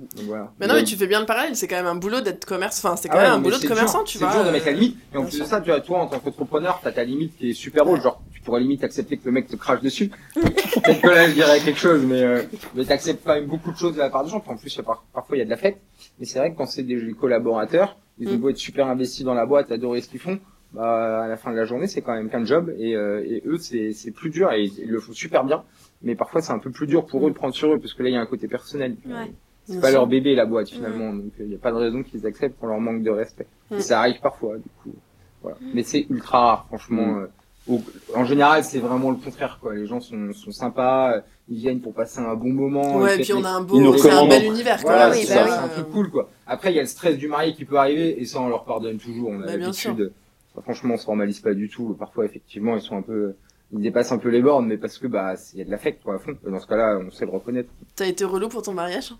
Donc voilà. Mais non, mais tu fais bien le parallèle, c'est quand même un boulot d'être commerce. Enfin, c'est quand Ah ouais, même un boulot de c'est commerçant, dur, tu C'est vois. dur de mettre la euh, limite. Et en plus de ça, tu vois, toi, en tant qu'entrepreneur, t'as ta limite qui est super haute. Genre, tu pourrais limite accepter que le mec te crache dessus. Peut-être que là, je dirais quelque chose, mais, euh, mais t'acceptes quand même beaucoup de choses de la part des gens. En plus, il y a par- parfois, il y a de la fête. Mais c'est vrai que quand c'est des collaborateurs, ils ont Mm. beau être super investis dans la boîte, adorer ce qu'ils font. Bah, à la fin de la journée, c'est quand même qu'un job. Et, euh, et eux, c'est, c'est plus dur et ils le font super bien. Mais parfois, c'est un peu plus dur pour eux de prendre sur eux parce que là, il y a un côté personnel. Ouais. C'est pas sûr. leur bébé la boîte finalement, donc il n'y a pas de raison qu'ils acceptent qu'on leur manque de respect. Mm. Et ça arrive parfois, du coup. Voilà. Mais c'est ultra rare, franchement. Mm. euh, au- en général, c'est vraiment le contraire, quoi. Les gens sont, sont sympas, euh, ils viennent pour passer un bon moment. Ouais, et puis on a un beau, nous c'est un bel univers quand Voilà, même. oui, c'est bah oui. c'est un truc cool, quoi. Après, il y a le stress du marié qui peut arriver, et ça, on leur pardonne toujours. On a Bah, bien l'habitude. Ça, franchement, on se formalise pas du tout. Parfois, effectivement, ils sont un peu, ils dépassent un peu les bornes, mais parce que, bah, il y a de l'affect, quoi, à fond. Dans ce cas-là, on sait le reconnaître. T'as été relou pour ton mariage?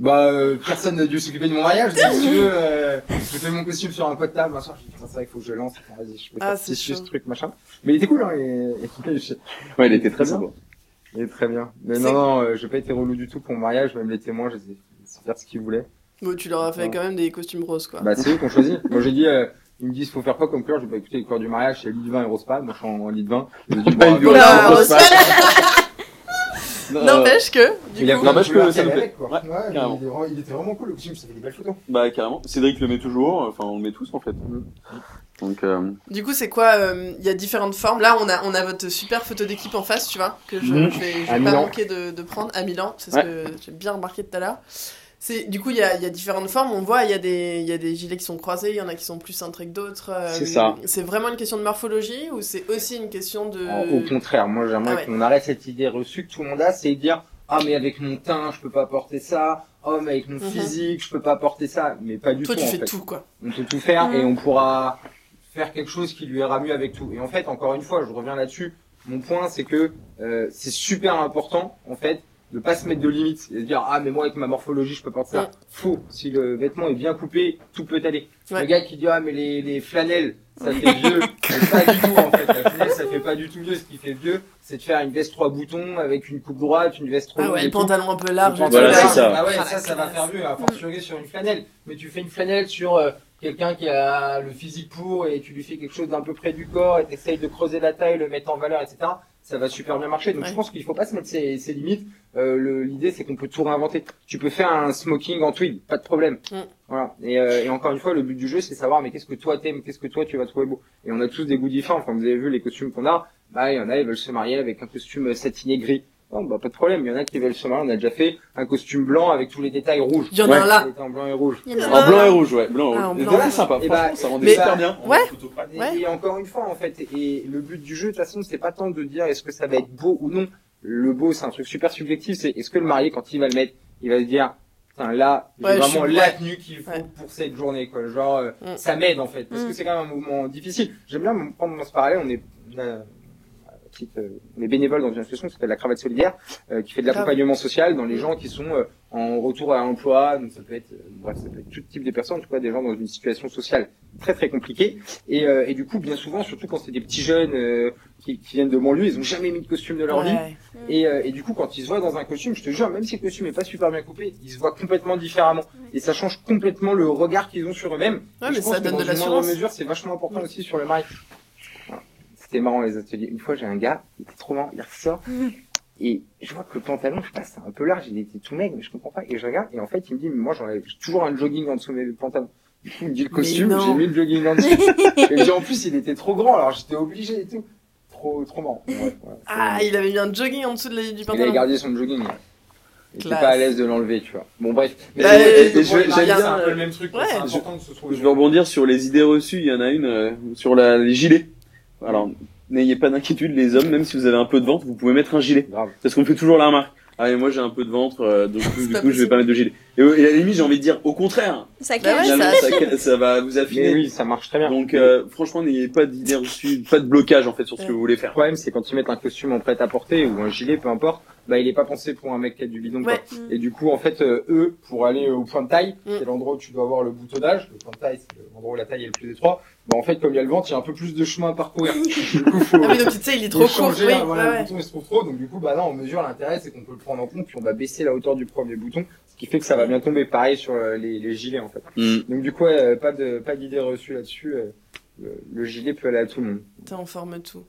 Bah, euh, personne n'a dû s'occuper de mon mariage, si tu veux. Euh, j'ai fait mon costume sur un pot de table, un soir, j'ai dit, putain, c'est vrai qu'il faut que je lance. Attends, Vas-y, je peux Ah, c'est tissu, chaud. ce truc, machin. Mais il était cool, hein, et, et- Ouais, il était très bien. il est très bien. Mais C'est- non, non, euh, j'ai pas été relou du tout pour mon mariage, même les témoins, je les ai laissé faire ce qu'ils voulaient. Bon, tu leur as fait Ouais. quand même des costumes roses, quoi. Bah, c'est eux qui ont choisi. Moi, j'ai dit, euh, ils me disent, faut faire quoi comme couleur? J'ai pas écouté les couleurs du mariage, c'est lit de vin et rose pâle. Moi, je suis en, en lit de vin. J'ai dit, Pas Bah, rose rose pâle. N'empêche que, du il a coup, N'empêche que ça allaient plaît. avec, quoi. Ouais, Ouais, carrément. il, est vraiment- il était vraiment cool, le costume, ça fait des belles photos. Bah, carrément. Cédric le met toujours, enfin, on le met tous, en fait. Donc, euh, du coup, c'est quoi euh, Il y a différentes formes. Là, on a, on a votre super photo d'équipe en face, tu vois, que je, je vais, je À vais pas Milan. manquer de, de prendre à Milan. C'est ce Ouais. que j'ai bien remarqué tout à l'heure. C'est, du coup, il y a, il y a différentes formes. On voit, il y, a des- il y a des gilets qui sont croisés, il y en a qui sont plus cintrés que d'autres. euh, C'est ça. C'est vraiment une question de morphologie ou c'est aussi une question de. Au contraire, moi j'aimerais Ah ouais. qu'on arrête cette idée reçue que tout le monde a, c'est de dire ah mais avec mon teint je peux pas porter ça, oh mais avec mon Mhm. physique je peux pas porter ça, mais pas du Toi, tout tu en fais fait. tout, quoi. On peut tout faire Mhm. et on pourra faire quelque chose qui lui ira mieux avec tout. Et en fait, encore une fois, je reviens là-dessus. Mon point, c'est que euh, c'est super important en fait de pas se mettre de limites et de dire ah mais moi avec ma morphologie je peux porter ça. Ouais. Faux. Si le vêtement est bien coupé, tout peut aller. Ouais. Le gars qui dit ah mais les, les flanelles ça fait vieux, mais pas du tout en fait. La flanelle ça fait pas du truc vieux, ce qui fait vieux, c'est de faire une veste trois boutons avec une coupe droite, une veste trop Ah ouais, le tout. pantalon un peu large. Voilà, tout, c'est ça. Ah ouais, Ah, ça, la ça va faire mieux, à fortiori sur une flanelle. Mais tu fais une flanelle sur euh, quelqu'un qui a le physique pour et tu lui fais quelque chose d'un peu près du corps et t'essayes de creuser la taille, le mettre en valeur, etc. Ça va super bien marcher. Donc Ouais. je pense qu'il faut pas se mettre ses, ses limites. Euh, L'idée c'est qu'on peut tout réinventer. Tu peux faire un smoking en tweed, pas de problème. Mm. Voilà. Et, euh, et encore une fois, le but du jeu c'est savoir mais qu'est-ce que toi t'aimes, qu'est-ce que toi tu vas trouver beau. Et on a tous des goûts différents. Enfin vous avez vu les costumes qu'on a. Bah il y en a ils veulent se marier avec un costume satiné gris. Non, bah pas de problème. Il y en a qui veulent se marier. On a déjà fait un costume blanc avec tous les détails rouges. Il y en a Ouais. un là. Il était en blanc et rouge. Il y en a En un. blanc et rouge, ouais. Blanc et Ah, en blanc. voilà, sympa. Et Franchement, bah, ça rendait mais- super bien. Ouais. Et, Ouais. et encore une fois, en fait, et le but du jeu, de toute façon, c'est pas tant de dire est-ce que ça va être beau ou non. Le beau, c'est un truc super subjectif. C'est est-ce que le marié, quand il va le mettre, il va se dire, Putain, là, j'ai Ouais, je vraiment suis- la tenue qu'il faut Ouais. pour cette journée, quoi. Genre, euh, Mm. ça m'aide, en fait, parce que Mm. c'est quand même un mouvement difficile. J'aime bien prendre ce parallèle. On est, on a- petite, euh, est bénévole dans une association qui s'appelle la Cravate Solidaire, euh, qui fait de l'accompagnement social dans les gens qui sont euh, en retour à l'emploi. Donc ça peut être, euh, bref, ça peut être tout type de personnes, en tout cas des gens dans une situation sociale très très compliquée. Et, euh, et du coup, bien souvent, surtout quand c'est des petits jeunes euh, qui, qui viennent de banlieue, ils ont jamais mis de costume de leur vie. Ouais. Et, euh, et du coup, quand ils se voient dans un costume, je te jure, même si le costume est pas super bien coupé, ils se voient complètement différemment. Et ça change complètement le regard qu'ils ont sur eux-mêmes. Ouais, Et mais je pense ça que donne dans de une mesure, c'est vachement important aussi sur le mari. C'était marrant les ateliers. Une fois, j'ai un gars, il était trop marrant, il ressort. Et je vois que le pantalon, je sais pas, c'est un peu large, il était tout maigre, mais je comprends pas. Et je regarde, et en fait, il me dit, mais moi, j'enlève j'ai toujours un jogging en dessous de mes pantalons. Du coup, il me dit le costume, j'ai mis le jogging en dessous. et dit, en plus, il était trop grand, alors j'étais obligé et tout. Trop, trop marrant. Ouais, ouais, Ah, il avait mis un jogging en dessous de la- du il avait pantalon. gardé son jogging. ouais. Il était pas à l'aise de l'enlever, tu vois. Bon, bref. Mais Bah, je vais- pour les j'aime mariages, bien, un peu euh, le même truc. ouais. Important de se trouver. Je vais rebondir sur les idées reçues. Il y en a une euh, sur la, les gilets. Alors, n'ayez pas d'inquiétude, les hommes, même si vous avez un peu de ventre, vous pouvez mettre un gilet. Grave. Parce qu'on fait toujours la remarque. Ah, mais moi j'ai un peu de ventre, euh, donc du coup, du je vais pas mettre de gilet. Et, et à la limite, j'ai envie de dire au contraire. Ça Bah ouais, ça- ça, ça va vous affiner. Mais oui, ça marche très bien. Donc, euh, franchement, n'ayez pas d'idées reçues, pas de blocage en fait sur ce que vous voulez Le faire. problème, c'est quand ils mettent un costume en prêt-à-porter ou un gilet, peu importe, bah, il est pas pensé pour un mec qui a du bidon, quoi. Mm. Et du coup, en fait, euh, eux, pour aller au point de taille, Mm. c'est l'endroit où tu dois avoir le boutonnage. Le point de taille, c'est l'endroit où la taille est le plus étroit. Bah, en fait, comme il y a le ventre, il y a un peu plus de chemin à parcourir. du coup, faut, Ah oui, donc tu sais, il est faut trop court. Oui, voilà, ouais, le ouais. bouton il se trouve trop. Donc, du coup, bah, là, on mesure l'intérêt, c'est qu'on peut le prendre en compte, puis on va baisser la hauteur du premier bouton, ce qui fait que ça va bien tomber. Pareil sur euh, les, les gilets, en fait. Mm. Donc, du coup, ouais, euh, pas de, pas d'idée reçue là-dessus. euh, le, le gilet peut aller à tout le monde. T'es en forme tout.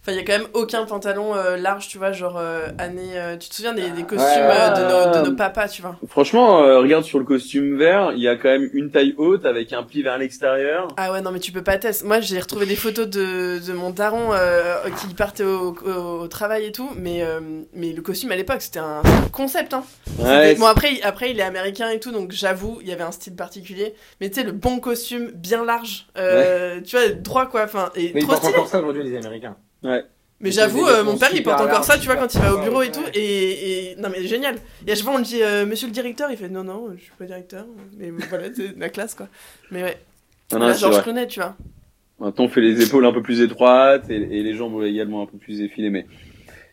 Enfin, il y a quand même aucun pantalon euh, large, tu vois, genre euh, année. euh, tu te souviens des, des costumes Ouais. euh, de, nos, de nos papas, tu vois Franchement, euh, regarde sur le costume vert, il y a quand même une taille haute avec un pli vers l'extérieur. Ah ouais, non, mais tu peux pas tester. Moi, j'ai retrouvé des photos de, de mon daron euh, qui partait au, au, au travail et tout, mais, euh, mais le costume à l'époque, c'était un concept, hein. Ouais, bon, après, il- après, il est américain et tout, donc j'avoue, il y avait un style particulier. Mais tu sais, le bon costume, bien large, euh, tu vois, droit quoi, enfin, et Mais ils trop stylé. encore ça aujourd'hui, les Américains. Mais j'avoue, euh, mon père, il porte encore ça, tu vois, quand il va au bureau et tout. Et, et non, mais génial. Et à chaque fois, on lui dit, euh, monsieur le directeur, il fait, non, non, je suis pas directeur. Mais voilà, c'est la classe, quoi. Mais ouais. Non, non, Là, c'est Georges vrai. Clooney, tu vois. Maintenant, on fait les épaules un peu plus étroites et, et les jambes également un peu plus effilées, mais.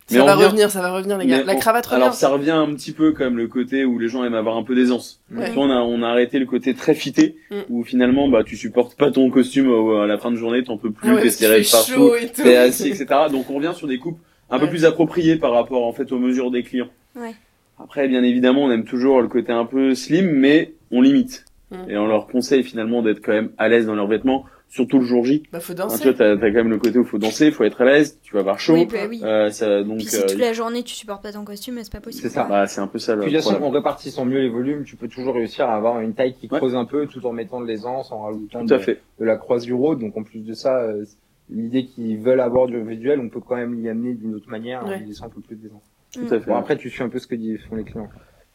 Ça va revenir, ça va revenir, les gars. mais La on- cravate revient. Alors ça revient un petit peu comme le côté où les gens aiment avoir un peu d'aisance. Ouais. Tu vois, on a on a arrêté le côté très fité Mm. où finalement bah tu supportes pas ton costume à la fin de journée, t'en peux plus, ouais, t'es serré partout, chaud et tout. t'es assis, etc. Donc on revient sur des coupes un peu plus appropriées par rapport en fait aux mesures des clients. Ouais. Après bien évidemment on aime toujours le côté un peu slim mais on limite Mm. et on leur conseille finalement d'être quand même à l'aise dans leurs vêtements, surtout le jour J. Bah, faut Hein, tu danser. vois t'as t'as quand même le côté où faut danser, faut être à l'aise, tu vas avoir chaud. Oui, bah oui. Euh, ça, donc Puis si euh, toute la journée tu supportes pas ton costume, c'est pas possible. C'est ça. bah, c'est un peu ça le Puis de toute façon, problème. en répartissant mieux les volumes, tu peux toujours réussir à avoir une taille qui Ouais. creuse un peu tout en mettant de l'aisance, en rajoutant Tout de, à fait. de la croisure Donc en plus de ça, euh, l'idée qu'ils veulent avoir du visuel, on peut quand même l'y amener d'une autre manière en Ouais. lui laissant un peu plus d'aisance. Tout à fait. Bon après, tu suis un peu ce que disent font les clients.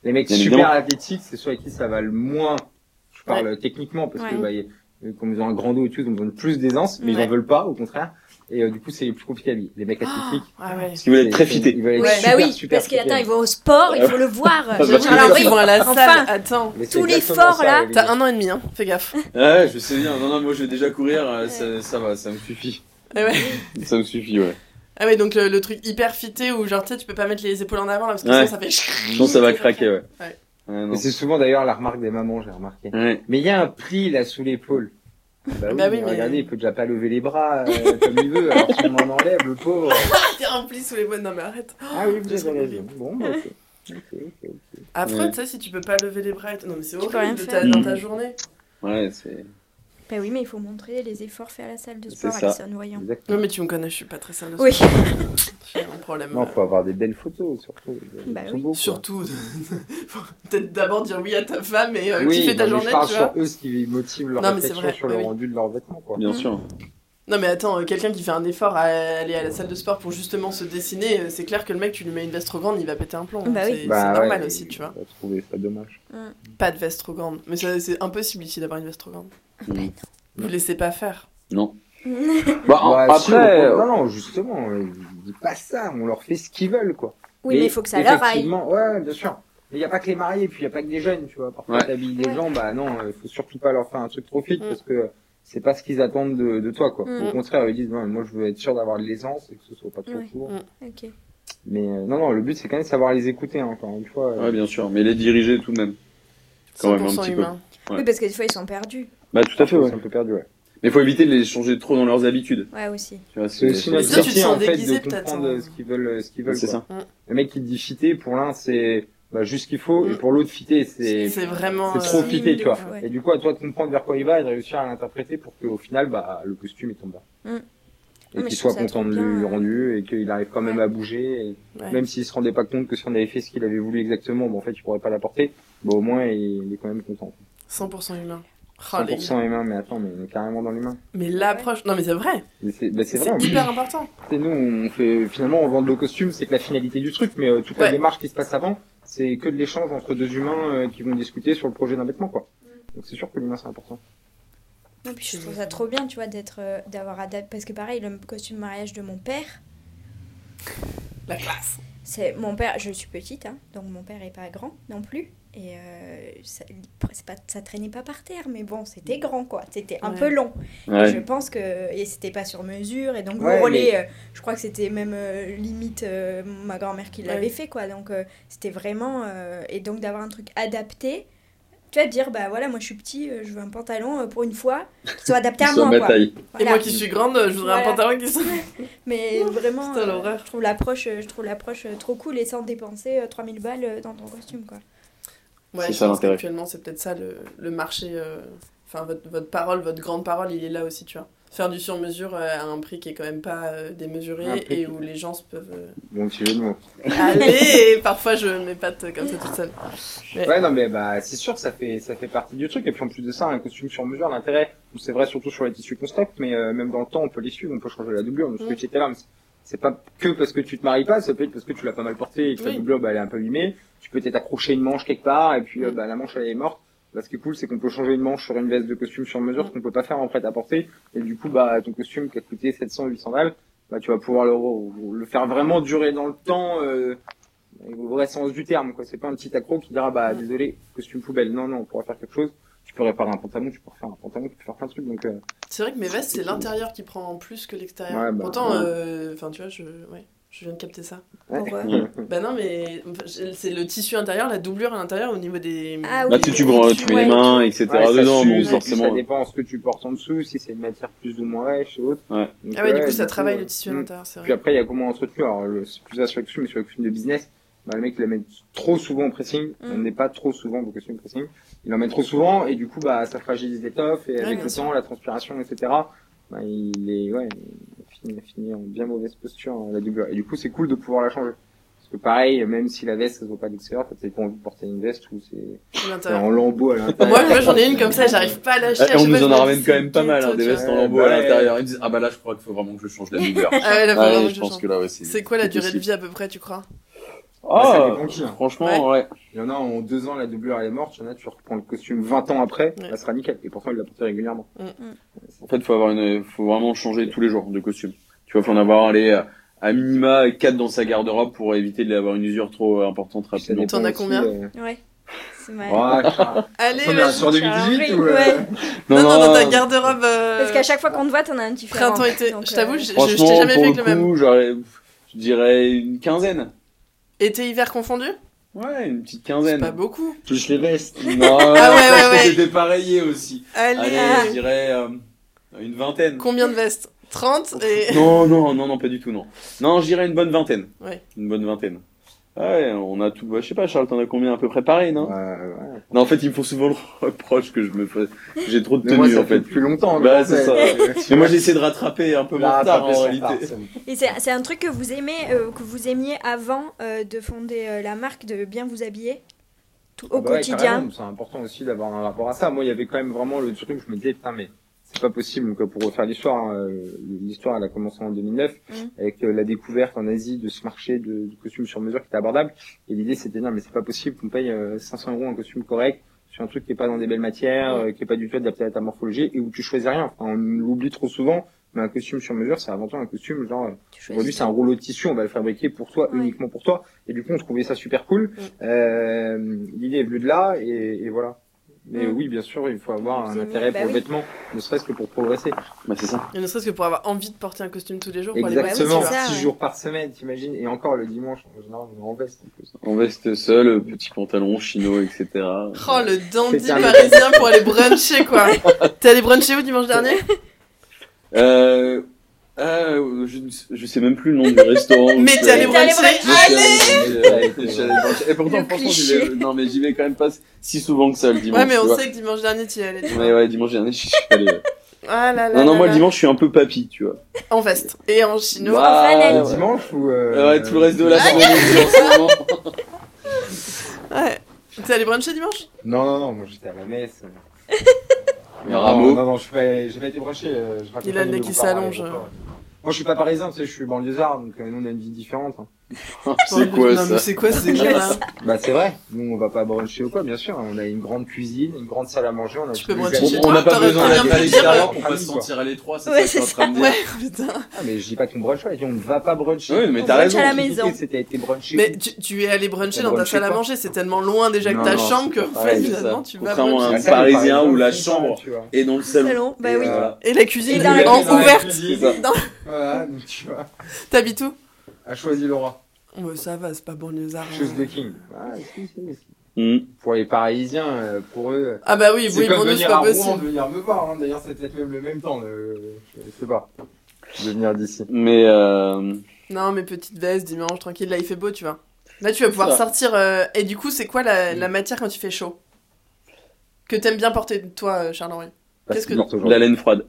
Les mecs Bien super évidemment. athlétiques, c'est ceux à qui ça va le moins. Je parle techniquement parce que bah, y- euh, comme ils ont un grand dos et tout, ils ont besoin de plus d'aisance, mais ils en veulent pas, au contraire. Et euh, du coup, c'est les plus compliqué à vie. Les mecs athlétiques. Ah ouais. Parce qu'ils veulent être très fités. Ils veulent être Ouais. super, bah oui, super parce qu'attends, ils vont au sport, il faut le voir. bah, parce Henry, Ils vont à la enfin. salle. Attends. Les exactement forts, ça, là, T'as un an et demi, hein. Fais gaffe. Ouais, je sais bien. Non, non, moi je vais déjà courir, euh, ça, ça va, ça me suffit. Ah ouais. Ça me suffit, ouais. Ah ouais, donc le, le truc hyper fité où genre tu sais, tu peux pas mettre les épaules en avant là parce que Ouais. sinon ça fait. Sinon ça va craquer, ouais. Ouais. Ouais, c'est souvent d'ailleurs la remarque des mamans, j'ai remarqué. Ouais. Mais il y a un pli là sous l'épaule. Bah oui, Bah oui, mais mais- regardez, il peut déjà pas lever les bras euh, comme il veut, alors si on en enlève, le pauvre. T'es rempli sous les boîtes. Non mais arrête. Ah oui, vous avez raison. Bon, bah, ok. Après, Ouais. tu sais, si tu peux pas lever les bras, non mais c'est horrible dans Mm. ta journée. Ouais, c'est. Bah oui, mais il faut montrer les efforts faits à la salle de sport. Alison, voyons. Exactement. Non mais tu me connais, je suis pas très sale de Oui. J'ai un problème. Non, faut avoir des belles photos, surtout. Bah oui. beaux. Surtout, faut peut-être d'abord dire oui à ta femme et euh, oui, kiffer ta non, mais journée, je parle tu vois. sur eux, ce qui motive leur Non, réflexion vrai, sur le oui. rendu de leurs vêtements, quoi. Bien Mm. sûr. Non mais attends, euh, quelqu'un qui fait un effort à aller à la salle de sport pour justement se dessiner, euh, c'est clair que le mec, tu lui mets une veste trop grande, il va péter un plomb. Bah oui. C'est Bah, normal ouais, aussi, tu vois. Va trouver ça dommage. Pas de veste trop grande. Mais c'est impossible ici d'avoir une veste trop grande. Mm. Vous laissez pas faire. Non. Bah, après. si, on- non, non, justement, euh, dis pas ça, on leur fait ce qu'ils veulent, quoi. Oui, mais il faut que ça leur aille. Ouais, bien sûr. Mais il n'y a pas que les mariés, puis il n'y a pas que des jeunes, tu vois. Parfois, Ouais. t'habilles des Ouais. gens, bah non, il faut surtout pas leur faire un truc trop fit, Mm. parce que c'est pas ce qu'ils attendent de, de toi, quoi. Mm. Au contraire, ils disent, moi, je veux être sûr d'avoir de l'aisance et que ce soit pas trop Ouais. court. Mm. Mais euh, non, non, le but, c'est quand même de savoir les écouter, hein, encore une fois. Ouais, bien sûr. Mais les diriger tout de même. Quand même, un 100% petit peu. humain. Ouais. Oui, parce que des fois, ils sont perdus. Bah, tout à fait, ouais. C'est un peu perdu, ouais. Mais faut éviter de les changer trop dans leurs habitudes. Ouais, aussi. Tu vois, C'est aussi notre en fait, de peut-être, comprendre hein. ce qu'ils veulent, ce qu'ils veulent. C'est quoi. ça. Le mec qui dit fitter, pour l'un, c'est bah, juste ce qu'il faut, et Mm. pour l'autre, fitter, c'est C'est vraiment. c'est trop fité, tu vois. Ouais. Et du coup, à toi de comprendre vers quoi il va et de réussir à l'interpréter pour qu'au final, bah, le costume, il tombe bien. Mm. Et qu'il soit content de lui rendu et qu'il arrive quand même Ouais. à bouger. et ouais. Même s'il se rendait pas compte que si on avait fait ce qu'il avait voulu exactement, bon, en fait, il pourrait pas l'apporter. Bon, au moins, il, il est quand même content. 100% humain. Oh, les gars. 100% humain, mais attends, mais on est carrément dans l'humain. Mais l'approche. Non mais c'est vrai. C'est bah, c'est C'est hyper important. Et nous, on fait, finalement, on vend nos costumes, c'est que la finalité du truc, mais euh, toute la démarche qui se passe avant, c'est que de l'échange entre deux humains euh, qui vont discuter sur le projet d'un vêtement, quoi. Donc c'est sûr que l'humain, c'est important. Non, puis je trouve ça trop bien, tu vois, d'être, euh, d'avoir adapté. Parce que pareil, le costume mariage de mon père, La classe. c'est mon père. Je suis petite, hein, donc mon père est pas grand non plus. Et euh, ça, pas, ça traînait pas par terre, mais bon, c'était grand, quoi. C'était un Ouais. peu long. Et je pense que et c'était pas sur mesure et donc Ouais, le relais mais- euh, je crois que c'était même euh, limite euh, ma grand-mère qui l'avait Ouais. fait quoi donc euh, c'était vraiment euh, et donc d'avoir un truc adapté tu vas te dire bah voilà moi je suis petit je veux un pantalon euh, pour une fois qui soit adapté à Sur moi ma quoi taille. Et moi qui suis grande, je voudrais Voilà. un pantalon qui soit. mais vraiment Putain, euh, je trouve l'approche je trouve l'approche trop cool et sans dépenser euh, 3000 balles dans ton costume quoi Ouais, C'est ça, l'intérêt. qu'actuellement, c'est peut-être ça le, le marché. euh, Enfin, votre, votre parole, votre grande parole, il est là aussi, tu vois. Faire du sur-mesure euh, à un prix qui est quand même pas euh, démesuré et où les gens se peuvent. euh, Bon, jeu de mots. Allez Parfois, je m'épate comme ça toute seule. Ouais. Ouais, non, mais bah, c'est sûr, ça fait, ça fait partie du truc. Et puis en plus de ça, un costume sur mesure, l'intérêt, c'est vrai surtout sur les tissus qu'on stocke, mais euh, même dans le temps, on peut les suivre, on peut changer la doublure. Donc, ce que Mm. C'est- pas que parce que tu te maries pas, ça peut être parce que tu l'as pas mal porté et que ta Oui. doublure, bah, elle est un peu abîmée. Tu peux peut-être accrocher une manche quelque part et puis, euh, bah, la manche, elle est morte. Là, ce qui est cool, c'est qu'on peut changer une manche sur une veste de costume sur mesure, ce qu'on peut pas faire en prêt à porter. Et du coup, bah, ton costume qui a coûté 700, 800 balles, bah, tu vas pouvoir le, le faire vraiment durer dans le temps, euh, au vrai sens du terme, quoi. C'est pas un petit accro qui dira, bah, désolé, costume poubelle. Non, non, on pourra faire quelque chose. Tu peux réparer un pantalon, tu peux refaire un pantalon, tu peux faire plein de trucs. Donc, euh, C'est vrai que mes vestes, c'est l'intérieur qui prend plus que l'extérieur. Ouais, bah, Pourtant, ouais. euh, enfin, tu vois, je, ouais, je viens de capter ça. ouais. Pour, Ouais. Bah non, mais c'est le tissu intérieur, la doublure à l'intérieur au niveau des. Ah Bah, oui. tu, tu, prends- tu mets Ouais. les mains, etc. Dedans, puis forcément. Ça dépend ce que tu portes en dessous, si c'est une matière plus ou moins rêche et autres. Ouais. Donc, Ah ouais, du coup, ça travaille le tissu à mm. l'intérieur, c'est Puis vrai. après, il y a comment entretenu. Alors, c'est plus ça sur le costume, mais sur le costume de business, bah, le mec, il la met trop souvent au pressing. Mm. On n'est pas trop souvent au costume pressing. Il en met trop souvent, et du coup, bah, ça fragilise l'étoffe, et avec le temps, la transpiration, etc., bah, il est, ouais, il finit, il finit en bien mauvaise posture, hein, la doublure. Et du coup, c'est cool de pouvoir la changer. Parce que pareil, même si la veste, ça se voit pas de l'extérieur, t'as peut-être pas envie de porter une veste où c'est en lambeaux à Moi, l'intérieur. moi j'en ai une comme ça, j'arrive pas à lâcher. Et on nous en ramène quand même pas mal, hein, des vestes en lambeaux Ouais. à l'intérieur. Ils disent, ah bah là, je crois qu'il faut vraiment que je change la doublure. Ah ouais, là, vraiment je je pense change. que là, ouais, c'est. C'est quoi la durée de vie à peu près, tu crois? Bah, ça dépend qui, hein. franchement, ouais. Il y en a en deux ans, la doublure elle est morte. Il y en a, tu reprends le costume 20 ans après, Ouais. ça sera nickel. Et pourtant, il l'a porté régulièrement. En fait, faut avoir une, faut vraiment changer tous les jours de costume. Tu vois, faut en avoir, aller à, à minima 4 dans sa garde-robe pour éviter d'avoir une usure trop importante rapidement. T'en as combien euh, ouais c'est mal Ouais, Charles. Allez, On est vas-y. sur 2018 ou euh, Ouais. Non, non, dans ta garde-robe. euh, parce qu'à chaque fois qu'on te voit t'en as un différent Printemps-été. Donc, Je t'avoue, euh, je t'ai jamais le avec le même. coup, je dirais une quinzaine. Été-hiver confondu? Ouais, une petite C'est quinzaine. pas beaucoup. touche les vestes. Non, Ah ouais, ouais, ouais. C'était pareillé aussi. Allez, Allez, Ah. je dirais, euh, Une vingtaine. Combien de vestes? 30 et. Non, non, non, non, pas du tout, non. Non, je dirais une bonne vingtaine. Ouais. Une bonne vingtaine. Ouais, on a tout. bah, je sais pas, Charles, t'en as combien à peu près pareil, non? Ouais, ouais. Non, en fait, ils me font souvent le reproche que je me fais. J'ai trop de ça en fait. plus longtemps. Bah, mais c'est ça. Mais moi, j'essaie de rattraper un peu mon retard, en réalité. Et c'est c'est un truc que vous aimez, euh, que vous aimiez avant euh, de fonder euh, la marque, de bien vous habiller? Tout, au Ah bah ouais, quotidien? C'est important aussi d'avoir un rapport à ça. Moi, il y avait quand même vraiment le truc, je me disais, putain, mais c'est pas possible. Donc, euh, pour refaire l'histoire, hein, euh, l'histoire, elle a commencé en 2009 Mhm. avec euh, la découverte en Asie de ce marché de, de costumes sur mesure qui était abordable. Et l'idée, c'était, non, mais c'est pas possible qu'on paye euh, 500 euros un costume correct sur un truc qui est pas dans des belles matières, euh, qui est pas du tout adapté à ta morphologie et où tu choisis rien. Enfin, on l'oublie trop souvent. Mais un costume sur mesure, c'est avant tout un costume, genre, Aujourd'hui, c'est un rouleau de tissu, on va le fabriquer pour toi, Ouais. uniquement pour toi. Et du coup, on trouvait ça super cool. Mm. Euh, L'idée est venue de là, et, et voilà. Mais Mm. oui, bien sûr, il faut avoir un intérêt bah pour oui. le vêtement, ne serait-ce que pour progresser. Bah, c'est ça. Et ne serait-ce que pour avoir envie de porter un costume tous les jours pour aller voir Exactement, c'est ça, six ouais. jours par semaine, t'imagines. Et encore le dimanche, en général, on est en veste. en plus. En veste seule, petit pantalon, chino, etc. Oh le dandy parisien pour aller bruncher quoi T'es allé bruncher où dimanche dernier? Euh, ah, je, ne sais- je sais même plus le nom du restaurant. Mais t'es allé bruncher. Allez Je. Et pourtant, Le franchement, j'y vais, non, mais j'y vais quand même pas si souvent que ça le dimanche. Ouais mais on vois. sait que dimanche dernier tu y es allé. tu Ouais, ouais, dimanche dernier, je suis allé. Ah là là Non, non, là moi, là. le dimanche, je suis un peu papy, tu vois. En veste et en chino. Bah, flanelle. Le ouais. dimanche ou euh, Euh, ouais, tout le reste de la Ah, semaine, en ce moment. Ouais. T'es allé bruncher dimanche? Non, non, non, moi j'étais à la messe. Mais non, Rameau. non, non, je suis pas, j'ai pas été branché. euh, je Il a le nez qui s'allonge. Moi, je suis pas parisien, tu sais, je suis banlieusard, donc euh, nous on a une vie différente. hein. C'est quoi Non, mais ça c'est quoi ces délires-là Bah c'est vrai. Nous on va pas bruncher ou quoi, bien sûr. On a une grande cuisine, une grande salle à manger. On a Tu peux bruncher chez On n'a pas besoin d'être à l'extérieur pour pas se sentir à l'étroit, c'est Ouais, ça que c'est t'es en train de dire. Ouais putain. Ah mais je dis pas qu'on brunche pas, je dis on ne va pas bruncher. Oui, mais t'as raison. à la maison. C'était été brunché. Mais tu, tu es allé bruncher dans ta salle à manger, c'est tellement loin déjà que ta chambre que finalement tu vas Contrairement à bruncher. un Parisien où la chambre- ça, tu vois. Et dans le salon. Bah Et, oui. euh, Et la cuisine est en ouverte. Voilà, donc tu vois. T'habites où? A choisi Laura. Bah, ça va, c'est pas banlieusard. Hein. de King. Ah, si, si, si. Hmm. Pour les Parisiens, euh, pour eux. Ah bah oui, oui, pour nous c'est venir pas possible. venir me voir. Hein. D'ailleurs, c'est peut-être même le même temps. Le... Je sais pas. De venir d'ici. Mais euh, Non, mais petite veste, dimanche, tranquille, là il fait beau, tu vois. Là tu vas pouvoir Ça. sortir. euh, Et du coup, c'est quoi la, la matière quand il fait chaud? Que t'aimes bien porter, toi, Charles-Henri? Qu'est-ce que- la laine froide.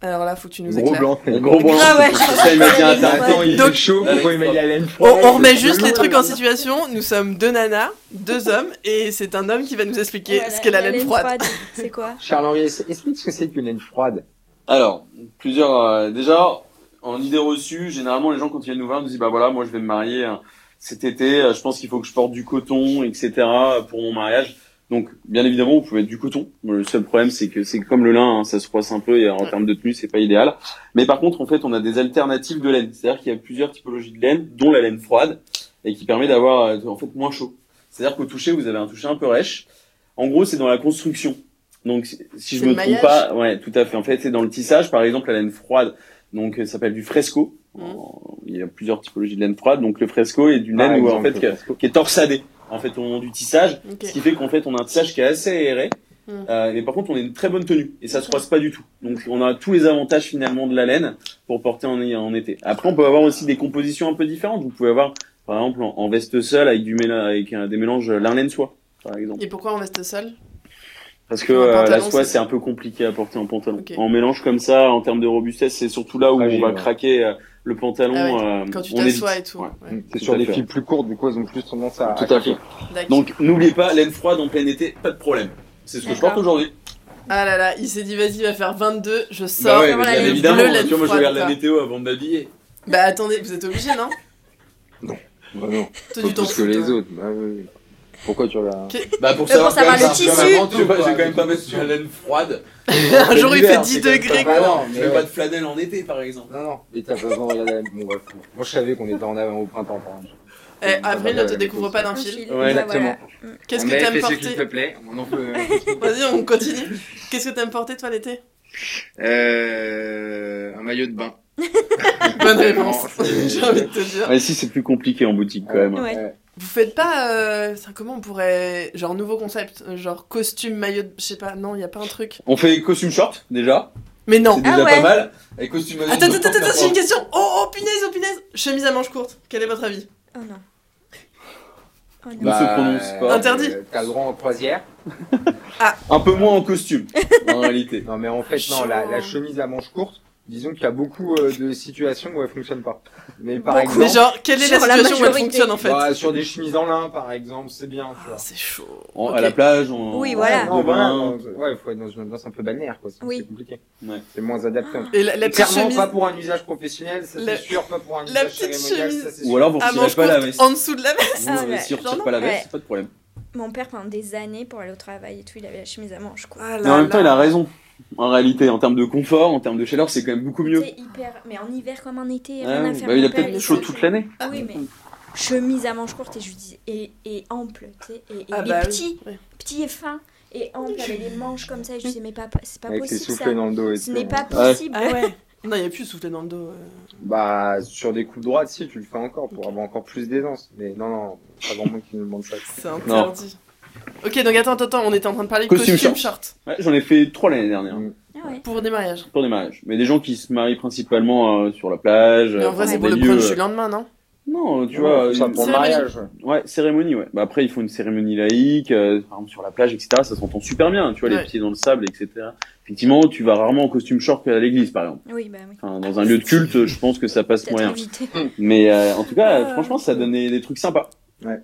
Alors là, faut que tu nous Gros éclaires. blanc. Gros blanc. Ah ouais. Ça, il m'a dit. Attends, il fait chaud. Pourquoi il On, remet juste les trucs en situation. Nous sommes deux nanas, deux hommes, et c'est un homme qui va nous expliquer ce qu'est la, laine froide. C'est quoi Charles-Henri, explique ce que c'est qu'une laine froide. Alors, plusieurs. euh, déjà, en idée reçue, généralement, les gens, quand ils viennent nous voir, nous disent Bah voilà, moi, je vais me marier euh, cet été, euh, je pense qu'il faut que je porte du coton, etc., pour mon mariage. Donc, bien évidemment, vous pouvez être du coton. Le seul problème, c'est que c'est comme le lin, hein, ça se froisse un peu et en termes de tenue, c'est pas idéal. Mais par contre, en fait, on a des alternatives de laine. C'est-à-dire qu'il y a plusieurs typologies de laine, dont la laine froide, et qui permet d'avoir, euh, en fait, moins chaud. C'est-à-dire qu'au toucher, vous avez un toucher un peu rêche. En gros, c'est dans la construction. Donc, si- je me trompe maillage pas, ouais, tout à fait. En fait, c'est dans le tissage, par exemple, la laine froide. Donc, euh, ça s'appelle du fresco. En- Il y a plusieurs typologies de laine froide. Donc, le fresco est d'une laine où, en fait, qui est torsadée. En fait, au moment du tissage. Ok. Ce qui fait qu'en fait, on a un tissage qui est assez aéré. Mm. Euh, mais par contre, on a une très bonne tenue. Et ça se froisse pas du tout. Donc, on a tous les avantages, finalement, de la laine pour porter en, en été. Après, on peut avoir aussi des compositions un peu différentes. Vous pouvez avoir, par exemple, en, en veste seule avec du méla- avec euh, des mélanges lin-laine-soie, par exemple. Et pourquoi on veste seul Parce que euh, la soie, c'est- un peu compliqué à porter en pantalon. Ok. En mélange comme ça, en termes de robustesse, c'est surtout là où on va ouais. craquer euh, le pantalon. Ah euh, Quand tu t'assois et tout. Ouais. ouais. C'est sur des fils plus courtes, du coup, ils ont plus tendance à. Tout à à fait. Donc, n'oubliez pas, laine froide en plein été, pas de problème. C'est ce que je porte aujourd'hui. Ah là là, il s'est dit vas-y, va faire 22, je Bah sors. ouais, la laine évidemment, bleue, laine tu vois, moi je regarde la météo avant de m'habiller. Bah attendez, vous êtes obligé, non? Bah non, Toi, pas tu t'en plus que les autres. Bah oui. Pourquoi tu regardes Bah pour Euh, pour savoir le ça, tissu. vais quand même pas mettre la laine froide. Un jour il fait L'hiver, 10 c'est quand même degrés. Non, Je mets pas de flanelle en été par exemple. Non, non. Et t'as pas besoin de regarder la Bon, bref. Moi, je savais qu'on était en avant au printemps, par exemple. Eh, Avril ne te découvre pas d'un Un fil. fil. Ouais, Bah, exactement. Qu'est-ce que t'aimes porter qu'il te plaît. On en peut. Vas-y, on continue. Qu'est-ce que t'aimes porter toi l'été? Euh, un maillot de bain. Bonne réponse, j'ai envie de te dire. Ouais, si c'est plus compliqué en boutique quand même. Ouais. Vous faites pas. euh, ça, comment on pourrait. Genre, nouveau concept. euh, Genre, costume, maillot. de- Je sais pas, non, il y a pas un truc. On fait costume short déjà. Mais non. C'est déjà Ah ouais. pas mal. Avec costume maillot Attends, de attends, attends, ça j'ai une question. Oh, oh, punaise, oh, punaise. Chemise à manches courtes. Quel est votre avis? Oh non. Oh non. Ne se prononce pas. Interdit. euh, T'as le droit en croisière. Un peu moins en costume, en réalité. Non, mais en fait, non, la, la chemise à manches courtes, disons qu'il y a beaucoup euh, de situations où elle fonctionne pas. Mais par Mais exemple, genre, quelle est la Sur la situation où elle fonctionne en fait bah, sur des chemises en lin, par exemple, c'est bien, Ah. C'est chaud. À la plage, on. Oui, voilà. Non, De voilà, bain. non, ouais, il faut être dans une ambiance un peu balnéaire, quoi. Oui. C'est compliqué. Ouais. C'est moins adapté. Et la, la petite Clairement, chemise. pas pour un usage professionnel, ça La- c'est sûr, pas pour un la usage cérémonial, chemise. ça c'est Ou sûr. alors vous À retirez pas la veste. en dessous de la veste. Vous, Ah euh, ouais. si on retire Genre, pas la veste, c'est pas de problème. Mon père, pendant des années, pour aller au travail et tout, il avait la chemise à manches, quoi. Ah Mais en même temps, là. il a raison. En réalité, en termes de confort, en termes de chaleur, c'est quand même beaucoup mieux. C'est hyper. Mais en hiver comme en été, Ah rien à ouais, faire. bah, il a peut-être chaud toute l'année. Oui, mais chemise à manches courtes et je lui dis et, et ample, tu sais, et, et, Ah et bah petit, petit et fin et ample avec des manches comme ça. Et je lui dis mais pas, c'est pas Avec possible ça. dans le dos et Ce n'est pas Ouais. possible. Ah ouais. Non, il n'y a plus de souffler dans le dos. euh. Bah, sur des coups droits, si, tu le fais encore pour avoir encore plus d'aisance. Mais non, non, pas vraiment qui nous demande ça. C'est interdit. Ok, donc attends, attends, on était en train de parler de Costume costume, short. short. Ouais, J'en ai fait trois l'année dernière. Mm. Ah ouais. pour des mariages. Pour des mariages. Mais des gens qui se marient principalement euh, sur la plage. Mais en euh, vrai, dans c'est pour des le lieux, brunch euh, du lendemain, non? Non, tu Ouais, vois. ça pour le mariage. ouais. Cérémonie, ouais. Bah après, ils font une cérémonie laïque, euh, par exemple sur la plage, etc. Ça s'entend super bien, tu vois, Ouais. les pieds dans le sable, etc. Effectivement, tu vas rarement en costume short à l'église, par exemple. Oui, bah oui. Enfin, dans un lieu de culte, je pense que ça passe moyen. Mais euh, en tout cas, Ah. franchement, ça donnait des trucs sympas. Ouais.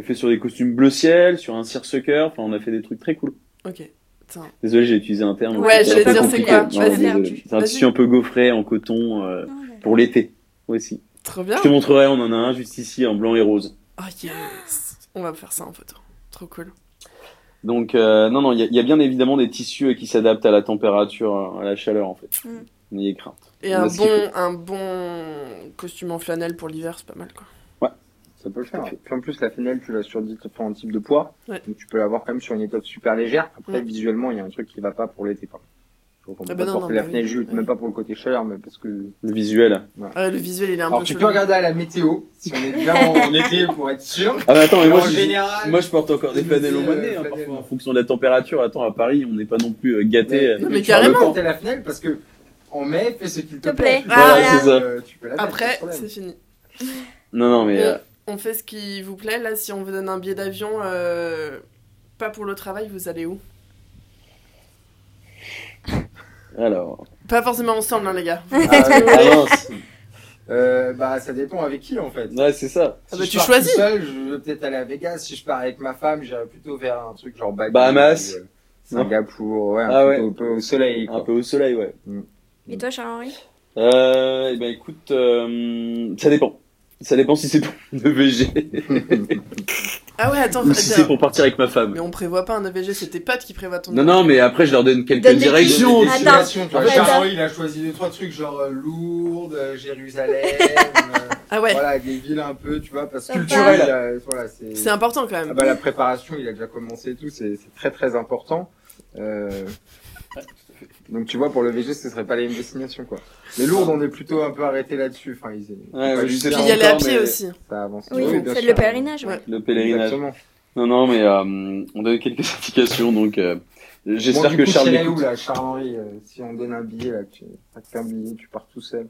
J'ai fait sur des costumes bleu ciel, sur un seersucker. Enfin, on a fait des trucs très cool. Ok. Désolé, j'ai utilisé un terme. Ouais, j'allais dire, c'est quoi. C'est un tissu un peu gaufré en coton euh, Oh là. pour l'été aussi. Trop bien. Je te montrerai, on en a un juste ici en blanc et rose. Oh yes. On va faire ça en photo. Trop cool. Donc euh, non, non, il y, a- il y a bien évidemment des tissus euh, qui s'adaptent à la température, à la chaleur en fait. Mm. N'ayez crainte. Et On un bon, un bon costume en flanelle pour l'hiver, c'est pas mal quoi. Ça peut le faire. Puis en plus, la fenêtre, tu l'as sur différents types de poids. Ouais. Donc tu peux l'avoir quand même sur une étoffe super légère. Après, Ouais. visuellement, il y a un truc qui va pas pour l'été. peut Ah bah pas non, non, la bah fenêtre oui. juste, Ouais. même pas pour le côté chaleur, mais parce que... Le visuel. Ah, le visuel, il est un Alors peu tu chelou. peux regarder à la météo, si on est bien en été pour être sûr. Ah mais attends, mais Mais moi en je, général, moi je porte encore des je flanelles au mois euh, de mai, hein, parfois en fonction de la température. Attends, à Paris, on n'est pas non plus euh, gâté. Non, mais tu vas carrément. porter la fenêtre parce que en mai, fais ce qu'il te Te plaît. Voilà, c'est ça. Euh, tu Après, c'est fini. Non, non, mais euh, On fait ce qui vous plaît. Là, si on vous donne un billet d'avion, euh, pas pour le travail, vous allez où? Alors. Pas forcément ensemble, hein, les gars. Ah, Ah. Euh, bah, ça dépend avec qui en fait. Ouais, c'est ça. Ah bah, je tu pars choisis. tout seul, je vais peut-être aller à Vegas. Si je pars avec ma femme, j'irai plutôt vers un truc genre Bali, Bahamas. ou, euh, Singapour, ouais, un Ah truc ouais. un peu au soleil. Un peu au soleil, ouais. Et toi, Charles-Henri? Euh, eh ben écoute, euh, ça dépend. Ça dépend si c'est pour le VG Ah ouais, attends. ou si c'est pour partir avec ma femme. Mais on prévoit pas un EVG, c'est tes potes qui prévoient ton Non, non, mais après je leur donne quelques Donne des directions. aussi. Attends. Il a choisi deux, trois trucs genre euh, Lourdes, euh, Jérusalem, euh, Ah ouais, voilà, des villes un peu, tu vois, parce que culturel, euh, voilà, c'est... c'est important quand Ah même. bah, la préparation, il a déjà commencé et tout, c'est c'est très très important. Euh... Donc tu vois, pour le VG, ce serait pas les mêmes destinations, quoi. Les Lourdes, on est plutôt un peu arrêté là-dessus. Enfin, ils... Ouais, ouais, je sais Puis pas y aller à encore, pied mais aussi. ça avance. Oui, sûr. le pèlerinage. Ouais. Le pèlerinage. Exactement. Non, non, mais euh, on donne quelques indications, donc euh, j'espère Bon, que coup, Charles tu où, là, Charles-Henri euh, Si on donne un billet, là, tu qu'un billet, tu pars tout seul?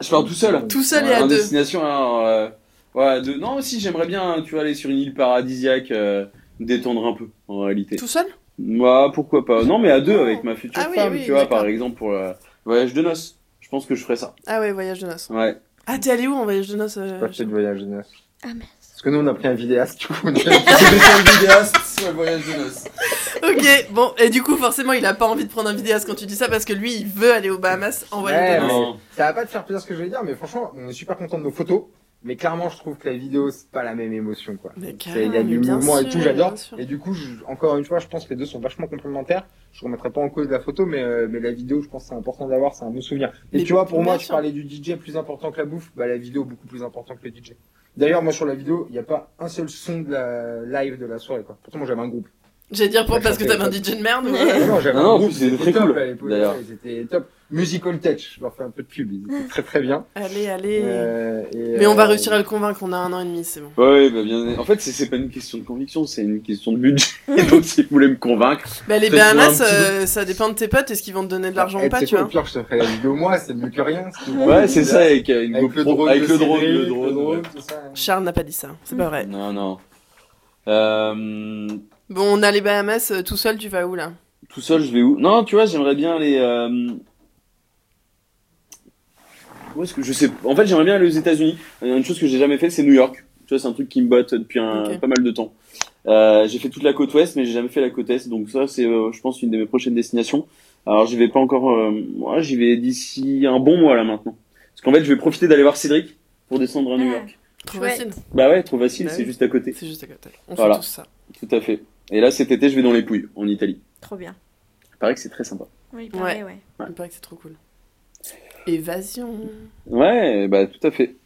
Je pars tout seul. Tout seul et à en deux. destination, alors, euh, ouais, deux. Non, aussi, j'aimerais bien, tu vois, aller sur une île paradisiaque, euh, détendre un peu, en réalité. Tout seul? Moi, pourquoi pas. Non, mais à deux avec ma future Ah femme, oui, tu vois, par exemple, pour le voyage de noces. Je pense que je ferais ça. Ah ouais, voyage de noces. Ouais. Ah, t'es allé où en voyage de noces euh, Pas fait de voyage de noces. Ah, mais Parce que nous, on a pris un vidéaste, du coup. on est- vidéaste sur le voyage de noces. Ok, bon, et du coup, forcément, il a pas envie de prendre un vidéaste quand tu dis ça parce que lui, il veut aller aux Bahamas en voyage Ouais, de noces. ça va pas te faire plaisir ce que je vais dire, mais franchement, on est super content de nos photos. Mais clairement, je trouve que la vidéo, c'est pas la même émotion, quoi. Il y a du mouvement et tout, j'adore. Et du coup, je- encore une fois, je pense que les deux sont vachement complémentaires. Je remettrai pas en cause la photo, mais, euh, mais la vidéo, je pense que c'est important d'avoir, c'est un bon souvenir. Et Mais tu vois, pour moi, tu parlais du DJ plus important que la bouffe, bah la vidéo beaucoup plus important que le DJ. D'ailleurs, moi sur la vidéo, il n'y a pas un seul son de la live de la soirée, quoi. Pourtant, moi j'avais un groupe. J'allais dire pour, Ouais, parce que t'avais un. DJ de merde ou... Non, j'avais Non, non, un groupe, c'était très top cool, d'ailleurs. ouais, Ils étaient top. Musical Touch, je leur fais un peu de pub, ils étaient très très bien. Allez, allez. Euh, et, Mais on va euh, réussir à le convaincre, on a un an et demi, c'est bon. Ouais, bah bien. En fait, c'est- pas une question de conviction, c'est une question de budget. Donc, si vous voulez me convaincre, Bah, les Bahamas, petit euh, ça dépend de tes potes, est-ce qu'ils vont te donner de l'argent eh, ou pas, tu quoi, vois Au pire, je te ferai la vidéo moi, c'est mieux que rien. ouais, c'est ça avec une Avec le drone, avec le drone, le drone. ouais. tout ça. Charles n'a pas dit ça, c'est pas vrai. Non, non. Euh, Bon, on a les Bahamas, euh, tout seul, tu vas où là tout seul, je vais où? Non, tu vois, j'aimerais bien aller. Euh... Où est-ce que je sais En fait, j'aimerais bien aller aux États-Unis. A Une chose que j'ai jamais fait, c'est New York. Tu vois, c'est un truc qui me botte depuis un, pas mal de temps. Euh, j'ai fait toute la côte ouest, mais j'ai jamais fait la côte est. Donc ça, c'est, euh, je pense, une de mes prochaines destinations. Alors, j'y vais pas encore. Euh... Moi, j'y vais d'ici un bon mois là maintenant. Parce qu'en fait, je vais profiter d'aller voir Cédric pour descendre à New Ah. York. Trop facile. Bah ouais, trop facile, Bah c'est oui. juste à côté. C'est juste à côté. On Voilà. fait tous ça. Tout à fait. Et là, cet été, je vais dans les Pouilles, en Italie. Trop bien. Il paraît que c'est très sympa. Oui, pareil, ouais. Il me paraît que c'est trop cool. Évasion. Ouais, bah tout à fait.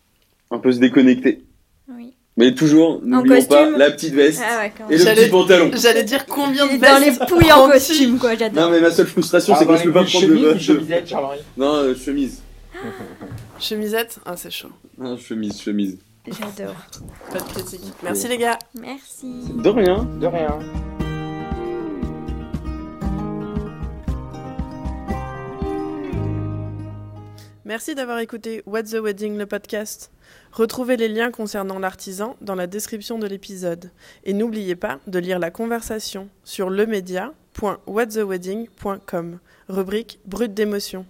Un peu se déconnecter. Oui. Mais toujours, n'oublions pas costume. la petite veste Ah ouais, quand et le petit pantalon. J'allais dire combien de Dans les vestes pouilles en costume, quoi, j'adore. Non, mais ma seule frustration, Ah, c'est que bah, je peux pas prendre de chemisette, Charles-Henri. Non, euh, chemise. Chemisette? Ah, c'est chaud. Non, chemise, chemise. J'adore. Pas de critique. Merci les gars. Merci. De rien. De rien. Merci d'avoir écouté What's the Wedding, le podcast. Retrouvez les liens concernant l'artisan dans la description de l'épisode. Et n'oubliez pas de lire la conversation sur lemedia.whatthewedding.com, rubrique Brut d'émotion.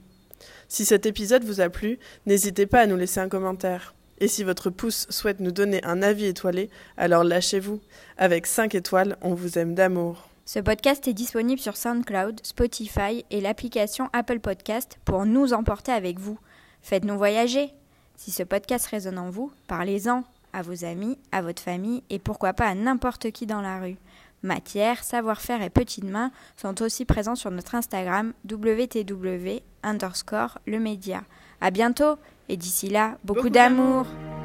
Si cet épisode vous a plu, n'hésitez pas à nous laisser un commentaire. Et si votre pouce souhaite nous donner un avis étoilé, alors lâchez-vous. Avec 5 étoiles, on vous aime d'amour. Ce podcast est disponible sur SoundCloud, Spotify et l'application Apple Podcast pour nous emporter avec vous. Faites-nous voyager. Si ce podcast résonne en vous, parlez-en à vos amis, à votre famille et pourquoi pas à n'importe qui dans la rue. Matière, savoir-faire et petites mains sont aussi présents sur notre Instagram wtw underscore le média. À bientôt et d'ici là, beaucoup Beaucoup d'amour. d'amour.